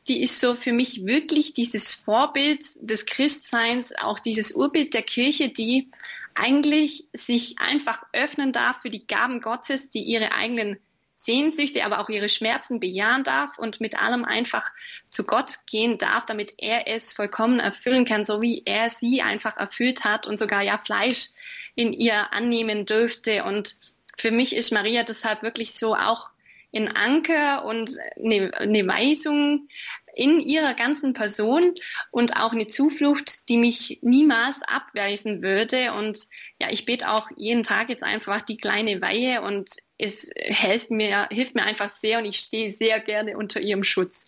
die ist so für mich wirklich dieses Vorbild des Christseins, auch dieses Urbild der Kirche, die eigentlich sich einfach öffnen darf für die Gaben Gottes, die ihre eigenen Sehnsüchte, aber auch ihre Schmerzen bejahen darf und mit allem einfach zu Gott gehen darf, damit er es vollkommen erfüllen kann, so wie er sie einfach erfüllt hat und sogar ja Fleisch in ihr annehmen dürfte. Und für mich ist Maria deshalb wirklich so auch ein Anker und eine, eine Weisung in ihrer ganzen Person und auch eine Zuflucht, die mich niemals abweisen würde. Und ja, ich bete auch jeden Tag jetzt einfach die kleine Weihe und es hilft mir, hilft mir einfach sehr und ich stehe sehr gerne unter ihrem Schutz.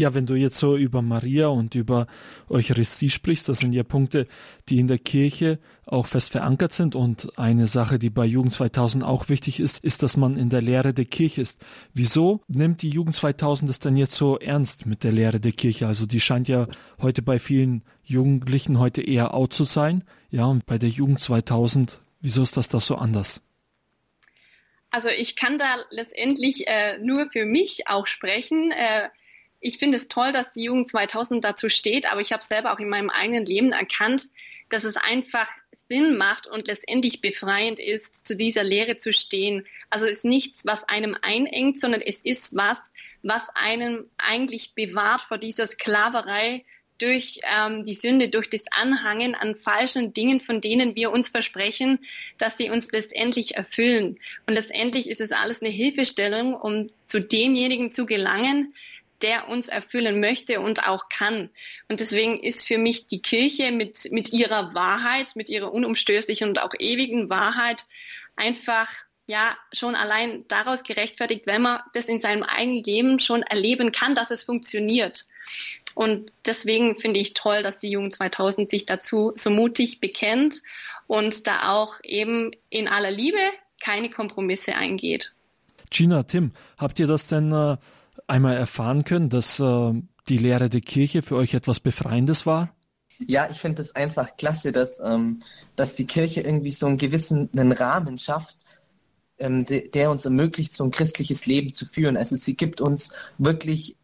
Ja, wenn du jetzt so über Maria und über Eucharistie sprichst, das sind ja Punkte, die in der Kirche auch fest verankert sind. Und eine Sache, die bei Jugend 2000 auch wichtig ist, ist, dass man in der Lehre der Kirche ist. Wieso nimmt die Jugend 2000 das denn jetzt so ernst mit der Lehre der Kirche? Also die scheint ja heute bei vielen Jugendlichen heute eher out zu sein. Ja, und bei der Jugend 2000, wieso ist das das so anders? Also ich kann da letztendlich äh, nur für mich auch sprechen. Äh, ich finde es toll, dass die Jugend 2000 dazu steht, aber ich habe selber auch in meinem eigenen Leben erkannt, dass es einfach Sinn macht und letztendlich befreiend ist, zu dieser Lehre zu stehen. Also ist nichts, was einem einengt, sondern es ist was, was einen eigentlich bewahrt vor dieser Sklaverei durch ähm, die Sünde, durch das Anhangen an falschen Dingen, von denen wir uns versprechen, dass die uns letztendlich erfüllen. Und letztendlich ist es alles eine Hilfestellung, um zu demjenigen zu gelangen, der uns erfüllen möchte und auch kann. Und deswegen ist für mich die Kirche mit, mit ihrer Wahrheit, mit ihrer unumstößlichen und auch ewigen Wahrheit einfach ja schon allein daraus gerechtfertigt, wenn man das in seinem eigenen Leben schon erleben kann, dass es funktioniert. Und deswegen finde ich toll, dass die Jugend 2000 sich dazu so mutig bekennt und da auch eben in aller Liebe keine Kompromisse eingeht. Gina, Tim, habt ihr das denn äh, einmal erfahren können, dass äh, die Lehre der Kirche für euch etwas Befreiendes war? Ja, ich finde es einfach klasse, dass, ähm, dass die Kirche irgendwie so einen gewissen einen Rahmen schafft, ähm, de, der uns ermöglicht, so ein christliches Leben zu führen. Also sie gibt uns wirklich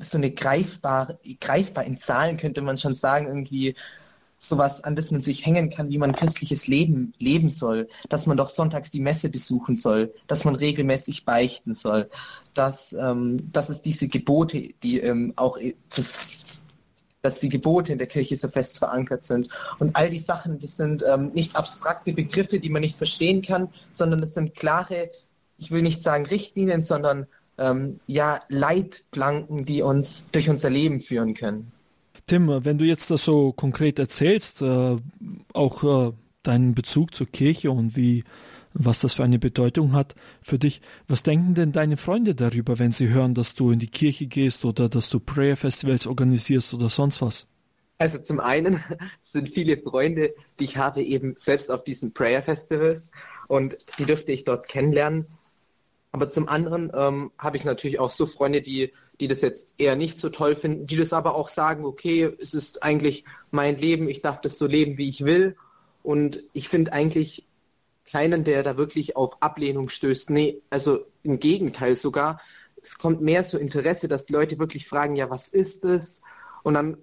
so eine greifbar, greifbar in Zahlen könnte man schon sagen, irgendwie sowas, an das man sich hängen kann, wie man christliches Leben leben soll, dass man doch sonntags die Messe besuchen soll, dass man regelmäßig beichten soll, dass, ähm, dass es diese Gebote, die ähm, auch das, dass die Gebote in der Kirche so fest verankert sind. Und all die Sachen, das sind ähm, nicht abstrakte Begriffe, die man nicht verstehen kann, sondern es sind klare, ich will nicht sagen Richtlinien, sondern ähm, ja Leitplanken, die uns durch unser Leben führen können. Tim, wenn du jetzt das so konkret erzählst, äh, auch äh, deinen Bezug zur Kirche und wie, was das für eine Bedeutung hat für dich, was denken denn deine Freunde darüber, wenn sie hören, dass du in die Kirche gehst oder dass du Prayer Festivals organisierst oder sonst was? Also zum einen sind viele Freunde, die ich habe, eben selbst auf diesen Prayer Festivals und die dürfte ich dort kennenlernen. Aber zum anderen ähm, habe ich natürlich auch so Freunde, die, die das jetzt eher nicht so toll finden, die das aber auch sagen, okay, es ist eigentlich mein Leben, ich darf das so leben, wie ich will. Und ich finde eigentlich keinen, der da wirklich auf Ablehnung stößt. Nee, also im Gegenteil sogar. Es kommt mehr so Interesse, dass die Leute wirklich fragen, ja, was ist es? Und dann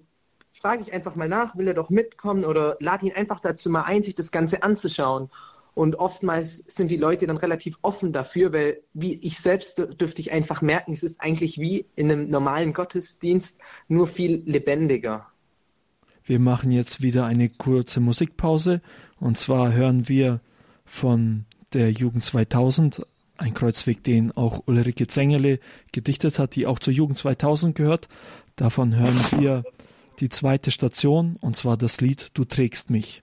frage ich einfach mal nach, will er doch mitkommen oder lade ihn einfach dazu mal ein, sich das Ganze anzuschauen. Und oftmals sind die Leute dann relativ offen dafür, weil wie ich selbst dürfte ich einfach merken, es ist eigentlich wie in einem normalen Gottesdienst, nur viel lebendiger. Wir machen jetzt wieder eine kurze Musikpause und zwar hören wir von der Jugend 2000 ein Kreuzweg, den auch Ulrike Zengerle gedichtet hat, die auch zur Jugend 2000 gehört. Davon hören wir die zweite Station, und zwar das Lied Du trägst mich.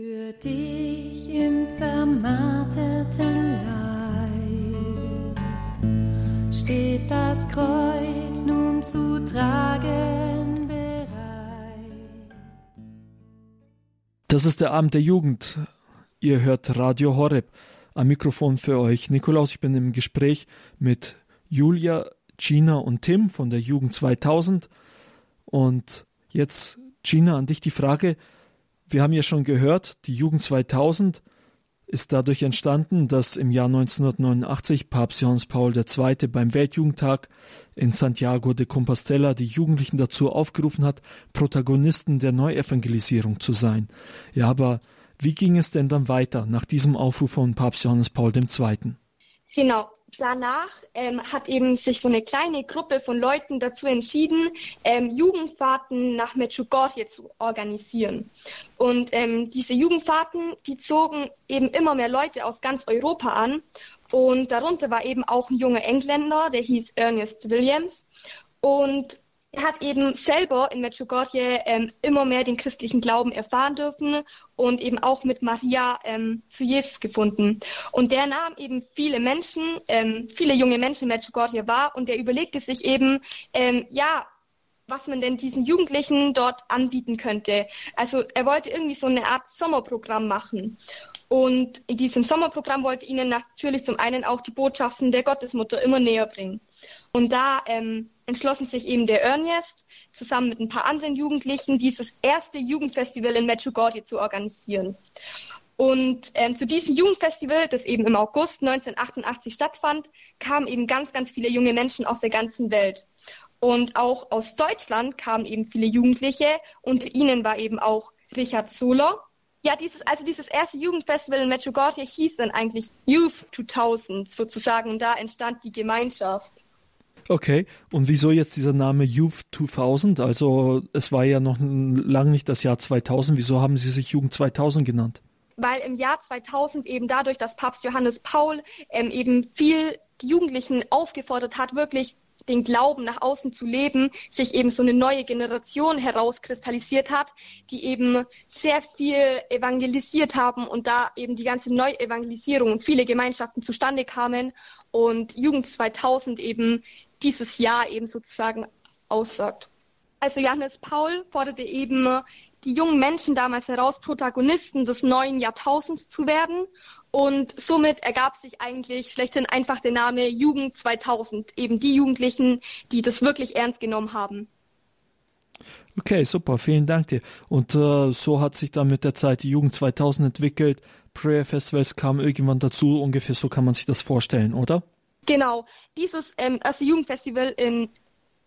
Für dich im zermarterten Leib steht das Kreuz nun zu tragen bereit. Das ist der Abend der Jugend. Ihr hört Radio Horeb. Am Mikrofon für euch Nikolaus. Ich bin im Gespräch mit Julia, Gina und Tim von der Jugend 2000. Und Jetzt, Gina, an dich die Frage. Wir haben ja schon gehört, die Jugend 2000 ist dadurch entstanden, dass im Jahr 1989 Papst Johannes Paul II. beim Weltjugendtag in Santiago de Compostela die Jugendlichen dazu aufgerufen hat, Protagonisten der Neuevangelisierung zu sein. Ja, aber wie ging es denn dann weiter nach diesem Aufruf von Papst Johannes Paul II.? Genau, danach ähm, hat eben sich so eine kleine Gruppe von Leuten dazu entschieden, ähm, Jugendfahrten nach Medjugorje zu organisieren. Und ähm, diese Jugendfahrten, die zogen eben immer mehr Leute aus ganz Europa an. Und darunter war eben auch ein junger Engländer, der hieß Ernest Williams. Und er hat eben selber in Medjugorje ähm, immer mehr den christlichen Glauben erfahren dürfen und eben auch mit Maria ähm, zu Jesus gefunden. Und der nahm eben viele Menschen, ähm, viele junge Menschen in Medjugorje wahr und der überlegte sich eben, ähm, ja, was man denn diesen Jugendlichen dort anbieten könnte. Also er wollte irgendwie so eine Art Sommerprogramm machen. Und in diesem Sommerprogramm wollte ihnen natürlich zum einen auch die Botschaften der Gottesmutter immer näher bringen. Und da ähm, entschlossen sich eben der Ernest zusammen mit ein paar anderen Jugendlichen dieses erste Jugendfestival in Medjugorje zu organisieren. Und ähm, zu diesem Jugendfestival, das eben im August 1988 stattfand, kamen eben ganz, ganz viele junge Menschen aus der ganzen Welt. Und auch aus Deutschland kamen eben viele Jugendliche. Unter ihnen war eben auch Richard Zoller. Ja, dieses, also dieses erste Jugendfestival in Medjugorje hieß dann eigentlich Youth 2000 sozusagen. Und da entstand die Gemeinschaft. Okay, und wieso jetzt dieser Name Youth 2000? Also es war ja noch lange nicht das Jahr 2000. Wieso haben Sie sich Jugend 2000 genannt? Weil im Jahr 2000 eben dadurch, dass Papst Johannes Paul ähm, eben viel Jugendlichen aufgefordert hat, wirklich den Glauben nach außen zu leben, sich eben so eine neue Generation herauskristallisiert hat, die eben sehr viel evangelisiert haben und da eben die ganze Neuevangelisierung und viele Gemeinschaften zustande kamen und Jugend 2000 eben dieses Jahr eben sozusagen aussagt. Also Johannes Paul forderte eben die jungen Menschen damals heraus, Protagonisten des neuen Jahrtausends zu werden. Und somit ergab sich eigentlich schlechthin einfach der Name Jugend 2000, eben die Jugendlichen, die das wirklich ernst genommen haben. Okay, super, vielen Dank dir. Und äh, so hat sich dann mit der Zeit die Jugend 2000 entwickelt. Prayer Festivals kamen irgendwann dazu, ungefähr so kann man sich das vorstellen, oder? Genau, dieses ähm, erste Jugendfestival in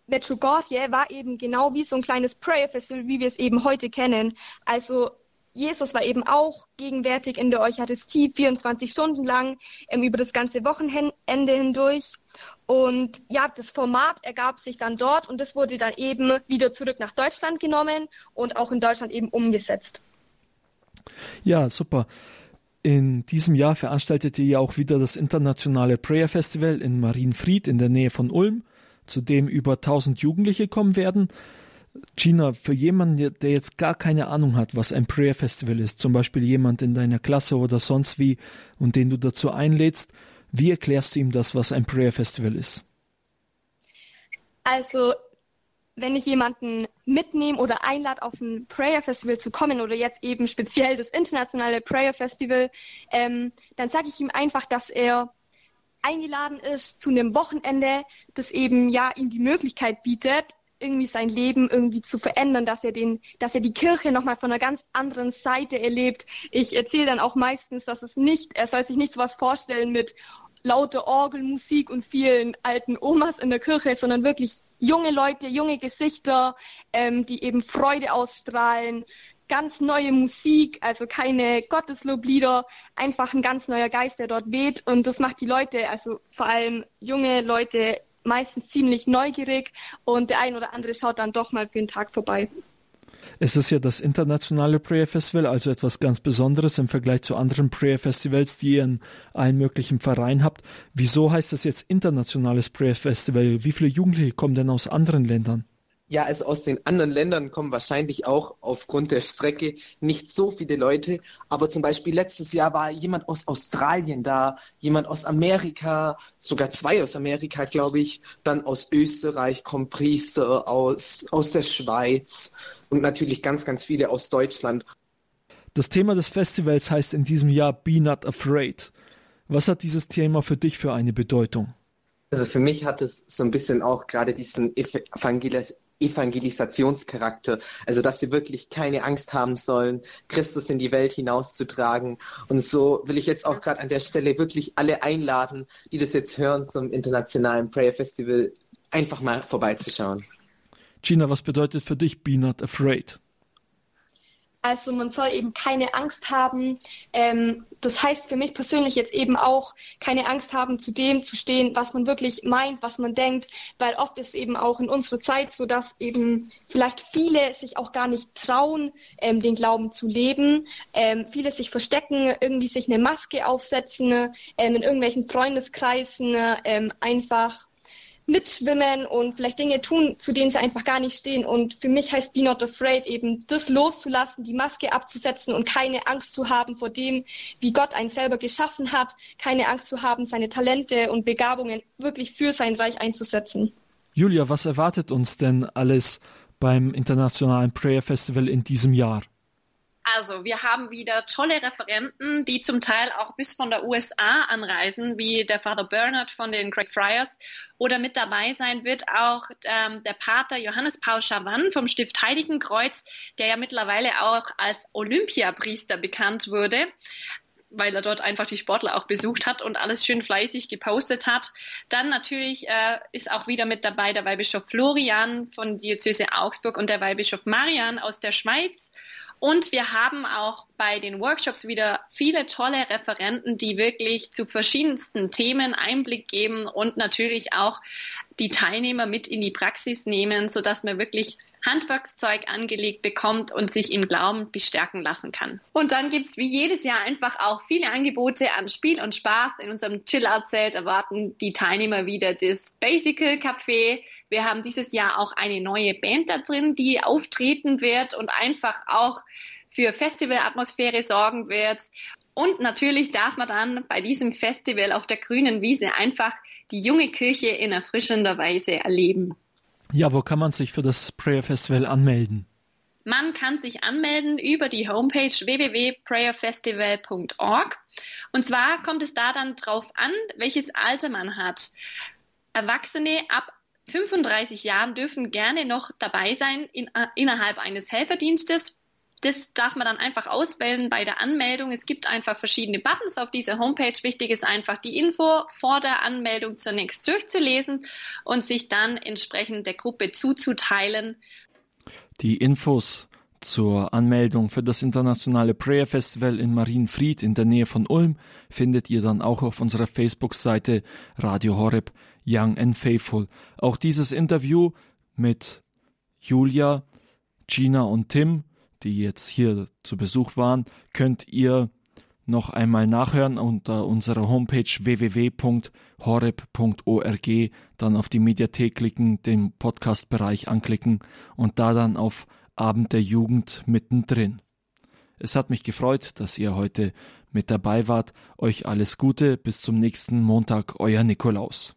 Medjugorje war eben genau wie so ein kleines Prayer Festival, wie wir es eben heute kennen. Also Jesus war eben auch gegenwärtig in der Eucharistie 24 Stunden lang ähm, über das ganze Wochenende hindurch. Und ja, das Format ergab sich dann dort und das wurde dann eben wieder zurück nach Deutschland genommen und auch in Deutschland eben umgesetzt. Ja, super. In diesem Jahr veranstaltete ihr auch wieder das internationale Prayer Festival in Marienfried in der Nähe von Ulm, zu dem über 1000 Jugendliche kommen werden. Gina, für jemanden, der jetzt gar keine Ahnung hat, was ein Prayer Festival ist, zum Beispiel jemand in deiner Klasse oder sonst wie, und den du dazu einlädst, wie erklärst du ihm das, was ein Prayer Festival ist? Also wenn ich jemanden mitnehme oder einlade, auf ein Prayer Festival zu kommen oder jetzt eben speziell das internationale Prayer Festival, ähm, dann sage ich ihm einfach, dass er eingeladen ist zu einem Wochenende, das eben ja ihm die Möglichkeit bietet, irgendwie sein Leben irgendwie zu verändern, dass er den, dass er die Kirche nochmal von einer ganz anderen Seite erlebt. Ich erzähle dann auch meistens, dass es nicht, er soll sich nicht so was vorstellen mit lauter Orgelmusik und vielen alten Omas in der Kirche, sondern wirklich junge Leute, junge Gesichter, ähm, die eben Freude ausstrahlen, ganz neue Musik, also keine Gottesloblieder, einfach ein ganz neuer Geist, der dort weht. Und das macht die Leute, also vor allem junge Leute, meistens ziemlich neugierig und der ein oder andere schaut dann doch mal für einen Tag vorbei. Es ist ja das internationale Prayer Festival, also etwas ganz Besonderes im Vergleich zu anderen Prayer Festivals, die ihr in allen möglichen Vereinen habt. Wieso heißt das jetzt internationales Prayer Festival? Wie viele Jugendliche kommen denn aus anderen Ländern? Ja, also aus den anderen Ländern kommen wahrscheinlich auch aufgrund der Strecke nicht so viele Leute. Aber zum Beispiel letztes Jahr war jemand aus Australien da, jemand aus Amerika, sogar zwei aus Amerika, glaube ich. Dann aus Österreich kommen Priester, aus, aus der Schweiz und natürlich ganz, ganz viele aus Deutschland. Das Thema des Festivals heißt in diesem Jahr Be Not Afraid. Was hat dieses Thema für dich für eine Bedeutung? Also für mich hat es so ein bisschen auch gerade diesen Evangelis Evangelisationscharakter, also dass sie wirklich keine Angst haben sollen, Christus in die Welt hinauszutragen. Und so will ich jetzt auch gerade an der Stelle wirklich alle einladen, die das jetzt hören zum internationalen Prayer Festival, einfach mal vorbeizuschauen. Gina, was bedeutet für dich Be Not Afraid? Also man soll eben keine Angst haben. Ähm, das heißt für mich persönlich jetzt eben auch keine Angst haben, zu dem zu stehen, was man wirklich meint, was man denkt, weil oft ist eben auch in unserer Zeit so, dass eben vielleicht viele sich auch gar nicht trauen, ähm, den Glauben zu leben. Ähm, viele sich verstecken, irgendwie sich eine Maske aufsetzen, ähm, in irgendwelchen Freundeskreisen ähm, einfach mitschwimmen und vielleicht Dinge tun, zu denen sie einfach gar nicht stehen. Und für mich heißt Be Not Afraid eben, das loszulassen, die Maske abzusetzen und keine Angst zu haben vor dem, wie Gott einen selber geschaffen hat, keine Angst zu haben, seine Talente und Begabungen wirklich für sein Reich einzusetzen. Julia, was erwartet uns denn alles beim Internationalen Prayer Festival in diesem Jahr? Also, wir haben wieder tolle Referenten, die zum Teil auch bis von der USA anreisen, wie der Father Bernard von den Craig Friars. Oder mit dabei sein wird auch ähm, der Pater Johannes Paul Chavann vom Stift Heiligenkreuz, der ja mittlerweile auch als Olympiapriester bekannt wurde weil er dort einfach die Sportler auch besucht hat und alles schön fleißig gepostet hat. Dann natürlich äh, ist auch wieder mit dabei der Weihbischof Florian von Diözese Augsburg und der Weihbischof Marian aus der Schweiz. Und wir haben auch bei den Workshops wieder viele tolle Referenten, die wirklich zu verschiedensten Themen Einblick geben und natürlich auch die Teilnehmer mit in die Praxis nehmen, sodass man wirklich Handwerkszeug angelegt bekommt und sich im Glauben bestärken lassen kann. Und dann gibt's wie jedes Jahr einfach auch viele Angebote an Spiel und Spaß. In unserem Chill-Out-Zelt erwarten die Teilnehmer wieder das Basical Café, wir haben dieses Jahr auch eine neue Band da drin, die auftreten wird und einfach auch für Festivalatmosphäre sorgen wird. Und natürlich darf man dann bei diesem Festival auf der grünen Wiese einfach die junge Kirche in erfrischender Weise erleben. Ja, wo kann man sich für das Prayer Festival anmelden? Man kann sich anmelden über die Homepage www.prayerfestival.org. Und zwar kommt es da dann drauf an, welches Alter man hat. Erwachsene ab 35 Jahren dürfen gerne noch dabei sein in, äh, innerhalb eines Helferdienstes. Das darf man dann einfach auswählen bei der Anmeldung. Es gibt einfach verschiedene Buttons auf dieser Homepage. Wichtig ist einfach die Info vor der Anmeldung zunächst durchzulesen und sich dann entsprechend der Gruppe zuzuteilen. Die Infos zur Anmeldung für das internationale Prayer Festival in Marienfried in der Nähe von Ulm findet ihr dann auch auf unserer Facebook-Seite Radio Horeb Young and Faithful. Auch dieses Interview mit Julia, Gina und Tim, die jetzt hier zu Besuch waren, könnt ihr noch einmal nachhören unter unserer Homepage www.horeb.org, dann auf die Mediathek klicken, den Podcast-Bereich anklicken und da dann auf Abend der Jugend mittendrin. Es hat mich gefreut, dass ihr heute mit dabei wart. Euch alles Gute, bis zum nächsten Montag, euer Nikolaus.